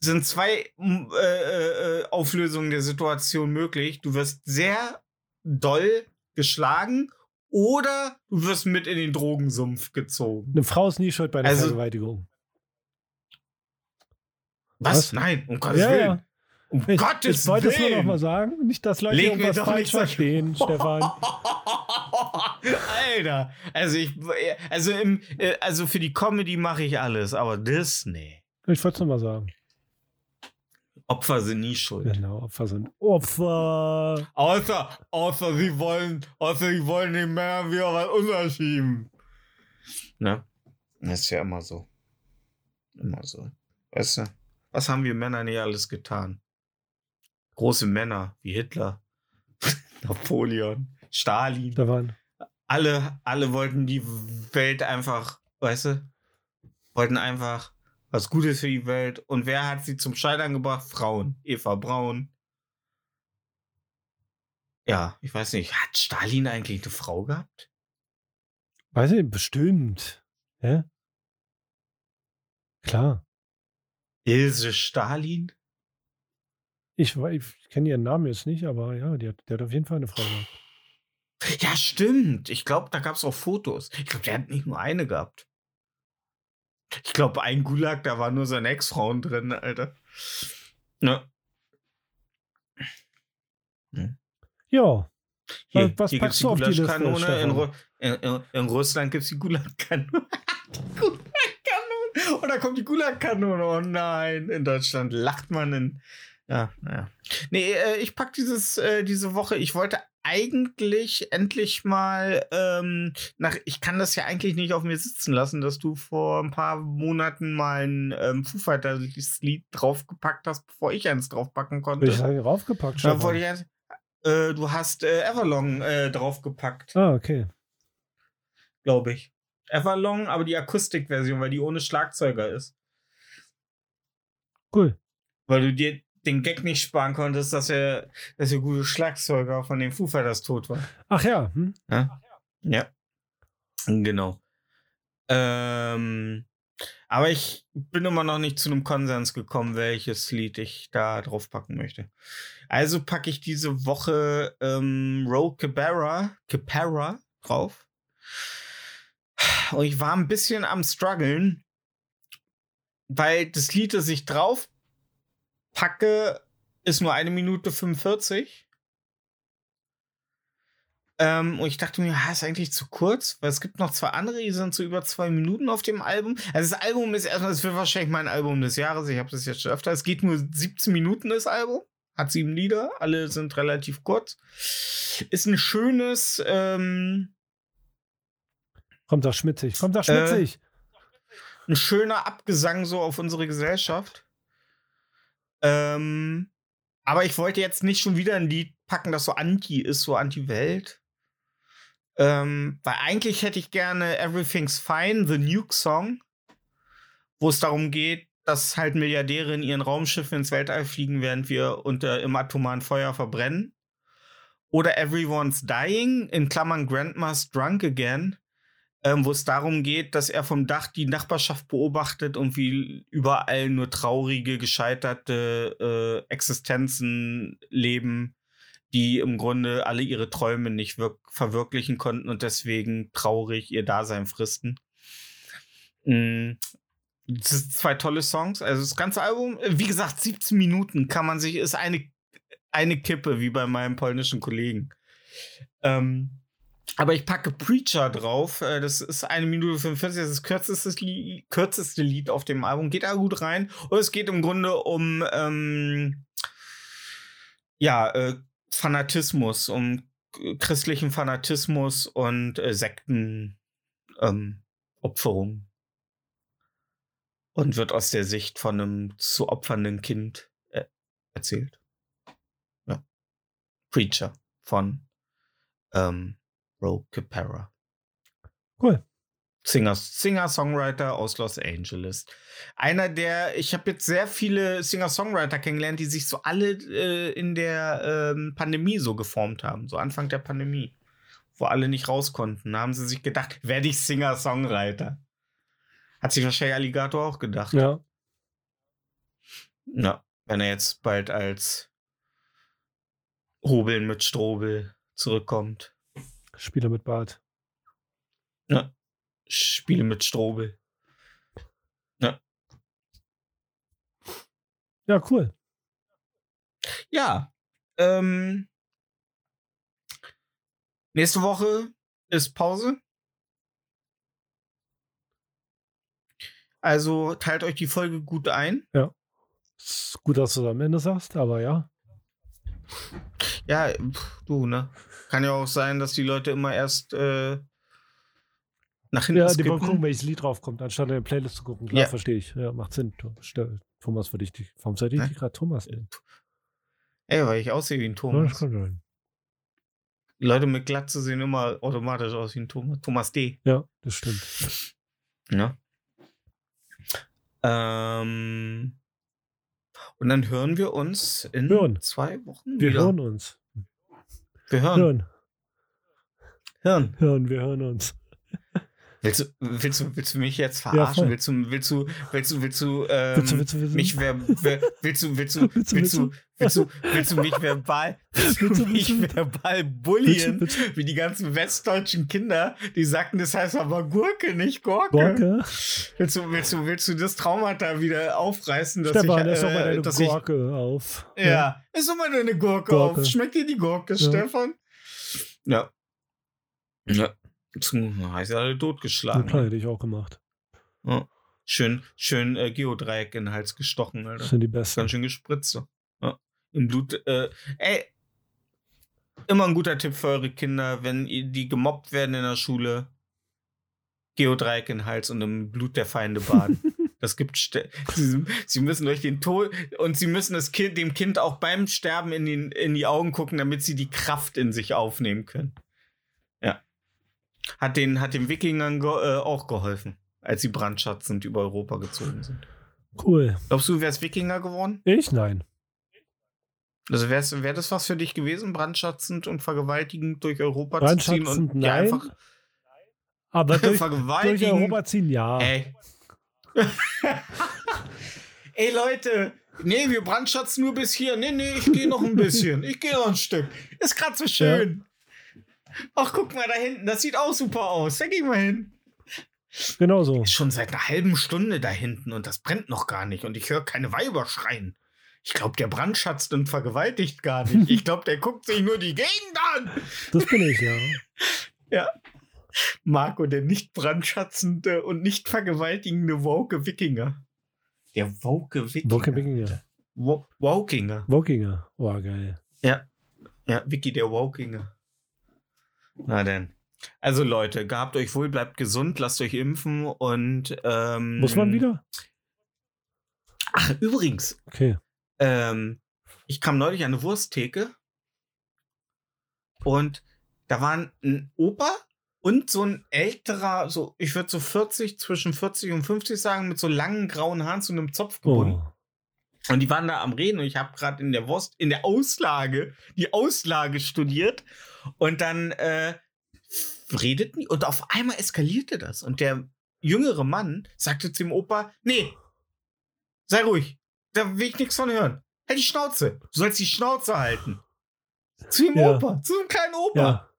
sind zwei m, äh, äh, Auflösungen der Situation möglich. Du wirst sehr doll geschlagen oder du wirst mit in den Drogensumpf gezogen. Eine Frau ist nie schuld bei einer Also- Vergewaltigung. Was? Was? Nein, um Gottes Ja, Willen. ja. Um Ich, Gottes ich wollte es nur noch mal sagen. Nicht, dass Leute Leg mir irgendwas falsch verstehen, Stefan. Alter, also ich, also im, äh, also für die Comedy mache ich alles, aber das, nee. Ich wollte es nur mal sagen. Opfer sind nie schuld. Genau, Opfer sind Opfer. Außer, außer sie wollen, außer sie wollen den Männern wieder was unterschieben. Ne? Das ist ja immer so. Immer so. Weißt du, was haben wir Männer nicht alles getan? Große Männer wie Hitler, Napoleon, Stalin. Stefan. alle, alle wollten die Welt einfach, weißt du, wollten einfach was Gutes für die Welt. Und wer hat sie zum Scheitern gebracht? Frauen. Eva Braun. Ja, ich weiß nicht, hat Stalin eigentlich eine Frau gehabt? Weiß ich, bestimmt. Hä? Klar. Ilse Stalin? Ich, ich kenne ihren Namen jetzt nicht, aber ja, die hat, der hat auf jeden Fall eine Frau gehabt. Ja, stimmt. Ich glaube, da gab es auch Fotos. Ich glaube, der hat nicht nur eine gehabt. Ich glaube, ein Gulag, da waren nur seine Ex-Frauen drin, Alter. Ne? Ja. Hier, Was hier packst du auf die Liste. In, in, in, in Russland gibt es die Gulag-Kanone. die Gulag-Kanone. Und da kommt die Gulag-Kanone. Oh nein, in Deutschland lacht man in. Ja, naja. Nee, äh, ich pack dieses, äh, diese Woche. Ich wollte eigentlich endlich mal ähm, nach. Ich kann das ja eigentlich nicht auf mir sitzen lassen, dass du vor ein paar Monaten mal ein ähm, Foo Fighters Lied draufgepackt hast, bevor ich eins draufpacken konnte. Ich sagen, raufgepackt, Da Stefan. wollte ich äh, du hast äh, Everlong äh, draufgepackt, Ah, okay. glaube ich. Everlong, aber die Akustikversion, weil die ohne Schlagzeuger ist. Cool. Weil du dir den Gag nicht sparen konntest, dass er, dass der gute Schlagzeuger von den Foo Fighters tot war. Ach ja, hm? Ja. Genau. Ähm, aber ich bin immer noch nicht zu einem Konsens gekommen, welches Lied ich da draufpacken möchte. Also packe ich diese Woche ähm, Roll Cabarra, Caparra drauf. Und ich war ein bisschen am struggeln, weil das Lied, das ich drauf packe, ist nur eine Minute 45. Ähm, und ich dachte mir, ja, ist eigentlich zu kurz, weil es gibt noch zwei andere, die sind so über zwei Minuten auf dem Album. Also das Album ist erstmal, es wird wahrscheinlich mein Album des Jahres. Ich habe das jetzt schon öfter. Es geht nur 17 Minuten, das Album. Hat sieben Lieder, alle sind relativ kurz. Ist ein schönes, ähm, Kommt doch schmitzig. Kommt Äh, doch schmitzig. ein schöner Abgesang so auf unsere Gesellschaft. Ähm, aber ich wollte jetzt nicht schon wieder ein Lied packen, das so anti ist, so anti-Welt. Ähm, weil eigentlich hätte ich gerne Everything's Fine, The Nuke Song, wo es darum geht, dass halt Milliardäre in ihren Raumschiffen ins Weltall fliegen, während wir unter im atomaren Feuer verbrennen. Oder Everyone's Dying, in Klammern Grandma's Drunk Again, ähm, wo es darum geht, dass er vom Dach die Nachbarschaft beobachtet und wie überall nur traurige, gescheiterte äh, Existenzen leben, die im Grunde alle ihre Träume nicht wirk- verwirklichen konnten und deswegen traurig ihr Dasein fristen. Mm, Das sind zwei tolle Songs. Also das ganze Album, wie gesagt, 17 Minuten kann man sich, ist eine, eine Kippe, wie bei meinem polnischen Kollegen. Ähm, aber ich packe Preacher drauf. Äh, Das ist eine Minute 45. Das ist das kürzeste Lied, kürzeste Lied auf dem Album. Geht da gut rein. Und es geht im Grunde um ähm, ja, äh, Fanatismus, um christlichen Fanatismus und äh, Sekten ähm. Und wird aus der Sicht von einem zu opfernden Kind äh, erzählt. Ja. Preacher von ähm, Ro Capera. Cool. Singer, Singer-Songwriter aus Los Angeles. Einer der, ich habe jetzt sehr viele Singer-Songwriter kennengelernt, die sich so alle äh, in der ähm, Pandemie so geformt haben, so Anfang der Pandemie, wo alle nicht raus konnten. Da haben sie sich gedacht, werde ich Singer-Songwriter. Hat sich wahrscheinlich Alligator auch gedacht. Ja. Ja, wenn er jetzt bald als Hobeln mit Strobel zurückkommt. Spieler mit Bart. Ja. Spiele mit Strobel. Ja, cool. Ja. Ähm, nächste Woche ist Pause. Also teilt euch die Folge gut ein. Ist gut, dass du es am Ende sagst, aber ja. Ja, du, ne? Kann ja auch sein, dass die Leute immer erst äh, nach hinten Ja, die wollen gucken, welches Lied draufkommt, anstatt in der Playlist zu gucken. Klar, Ja. verstehe ich. Ja, macht Sinn. Thomas für dich. Warum ich Hä? dich gerade Thomas nennen? Ey, weil ich aussehe wie ein Ja, das Thomas. kann sein. Leute mit Glatze sehen immer automatisch aus wie ein Thomas. Thomas D. Ja, das stimmt. Ja. Ähm, und dann hören wir uns in Hören. zwei Wochen Wir wieder. hören uns. Wir hören. Hören. Hören. Hören, wir hören uns. Willst du, willst du, willst du mich jetzt verarschen? willst du, willst du, willst du, willst du, ähm, Willst du, willst du, willst du? mich wer, wer, willst du, willst du, Willst du, willst du, willst du, willst du mich verbal, willst du mich verbal bullien, wie die ganzen westdeutschen Kinder, die sagten, das heißt aber Gurke, nicht Gorke. Gorke? Willst du, willst du, willst du das Traumata wieder aufreißen, dass Stefan, ich, doch mal äh, deine dass ich, Gorke auf. ja, ist doch mal eine Gurke, Gurke. auf. Schmeckt dir die Gurke, Ja. Stefan? Ja. Ja. Heißt ja alle totgeschlagen. klar, hätte ich auch gemacht. Ja. Schön, schön äh, Geodreieck in den Hals gestochen, Alter. Das sind die besten. Ganz schön gespritzt. Ja. Im Blut. Äh, ey, immer ein guter Tipp für eure Kinder, wenn die gemobbt werden in der Schule. Geodreieck in den Hals und im Blut der Feinde baden. Das gibt Ste sie, sie müssen durch den Tod und sie müssen das kind, dem Kind auch beim Sterben in, den, in die Augen gucken, damit sie die Kraft in sich aufnehmen können. Hat den, hat den Wikingern ge äh, auch geholfen, als sie brandschatzend über Europa gezogen sind. Cool. Glaubst du, wärst Wikinger geworden? Ich? Nein. Also wäre wär das was für dich gewesen, brandschatzend und vergewaltigend durch Europa zu ziehen und nein. einfach Aber durch, durch? Europa ziehen, ja. Ey. Ey Leute, nee, wir brandschatzen nur bis hier. Nee, nee, ich gehe noch ein bisschen. Ich gehe noch ein Stück. Ist gerade so schön. Ach, guck mal da hinten, das sieht auch super aus. Da geh mal hin. Genau so. Ist schon seit einer halben Stunde da hinten und das brennt noch gar nicht und ich höre keine Weiber schreien. Ich glaube, der brandschatzt und vergewaltigt gar nicht. Ich glaube, der guckt sich nur die Gegend an. Das bin ich, ja. Ja. Marco, der nicht brandschatzende und nicht vergewaltigende woke Wikinger. Der woke Wikinger. Woke Wikinger. Wo Wokinger. Wokinger. Oh, geil. Ja. Ja, Wiki der Wokinger. Na denn. Also Leute, gehabt euch wohl, bleibt gesund, lasst euch impfen und ähm, Muss man wieder? Ach, übrigens, Okay. ähm, ich kam neulich an eine Wursttheke und da waren ein Opa und so ein älterer, so, ich würde so 40, zwischen 40 und 50 sagen, mit so langen grauen Haaren zu einem Zopf gebunden. Oh. Und die waren da am Reden und ich habe gerade in der Wurst, in der Auslage, die Auslage studiert. Und dann äh, redeten die und auf einmal eskalierte das. Und der jüngere Mann sagte zu dem Opa: Nee, sei ruhig, da will ich nichts von hören. Halt die Schnauze. Du sollst die Schnauze halten. Zu dem Ja. Opa, zu dem kleinen Opa. Ja.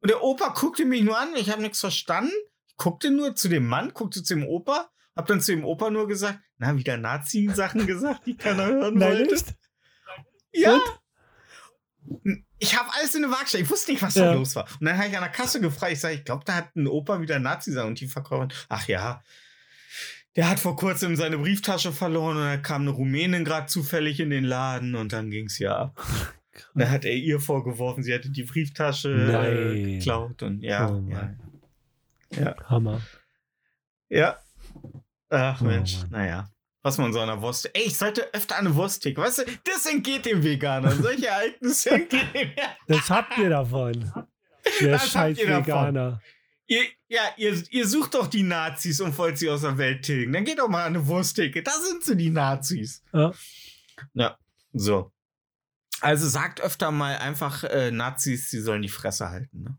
Und der Opa guckte mich nur an, ich habe nichts verstanden. Ich guckte nur zu dem Mann, guckte zu dem Opa Hab dann zu dem Opa nur gesagt, na, wieder Nazi-Sachen gesagt, die keiner hören Nein, wollte. echt? Ja. Ich habe alles in eine Waagschale. Ich wusste nicht, was da Ja. los war. Und dann habe ich an der Kasse gefragt. Ich sage, ich glaube, da hat ein Opa wieder Nazi sein. Und die Verkäuferin, ach ja, der hat vor kurzem seine Brieftasche verloren und dann kam eine Rumänin gerade zufällig in den Laden und dann ging es ja ab. Und dann hat er ihr vorgeworfen, sie hätte die Brieftasche äh, Nein. geklaut. Und ja, Oh ja, Mann. Hammer. ja. Ach Oh Mensch, Mann. naja. Was man so an der Wurst. Ey, ich sollte öfter eine Wurst ticken. Weißt du, das entgeht dem Veganern. Solche Ereignisse entgehen dem Das habt ihr davon. Der Das habt scheiß. Veganer. Ihr, ja, ihr, ihr sucht doch die Nazis und wollt sie aus der Welt tilgen. Dann geht doch mal an eine Wursttheke. Da sind sie, die Nazis. Ja. Ja, so. Also sagt öfter mal einfach äh, Nazis, sie sollen die Fresse halten. Ne?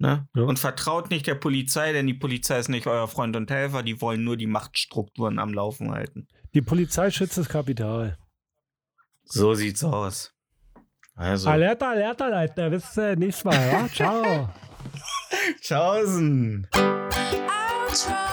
Ne? Ja. Und vertraut nicht der Polizei, denn die Polizei ist nicht euer Freund und Helfer. Die wollen nur die Machtstrukturen am Laufen halten. Die Polizei schützt das Kapital. So sieht's aus. Also, Alerta, alerta, Leute. Bis äh, nächstes Mal. Ja? Ciao. tschaußen. Outro.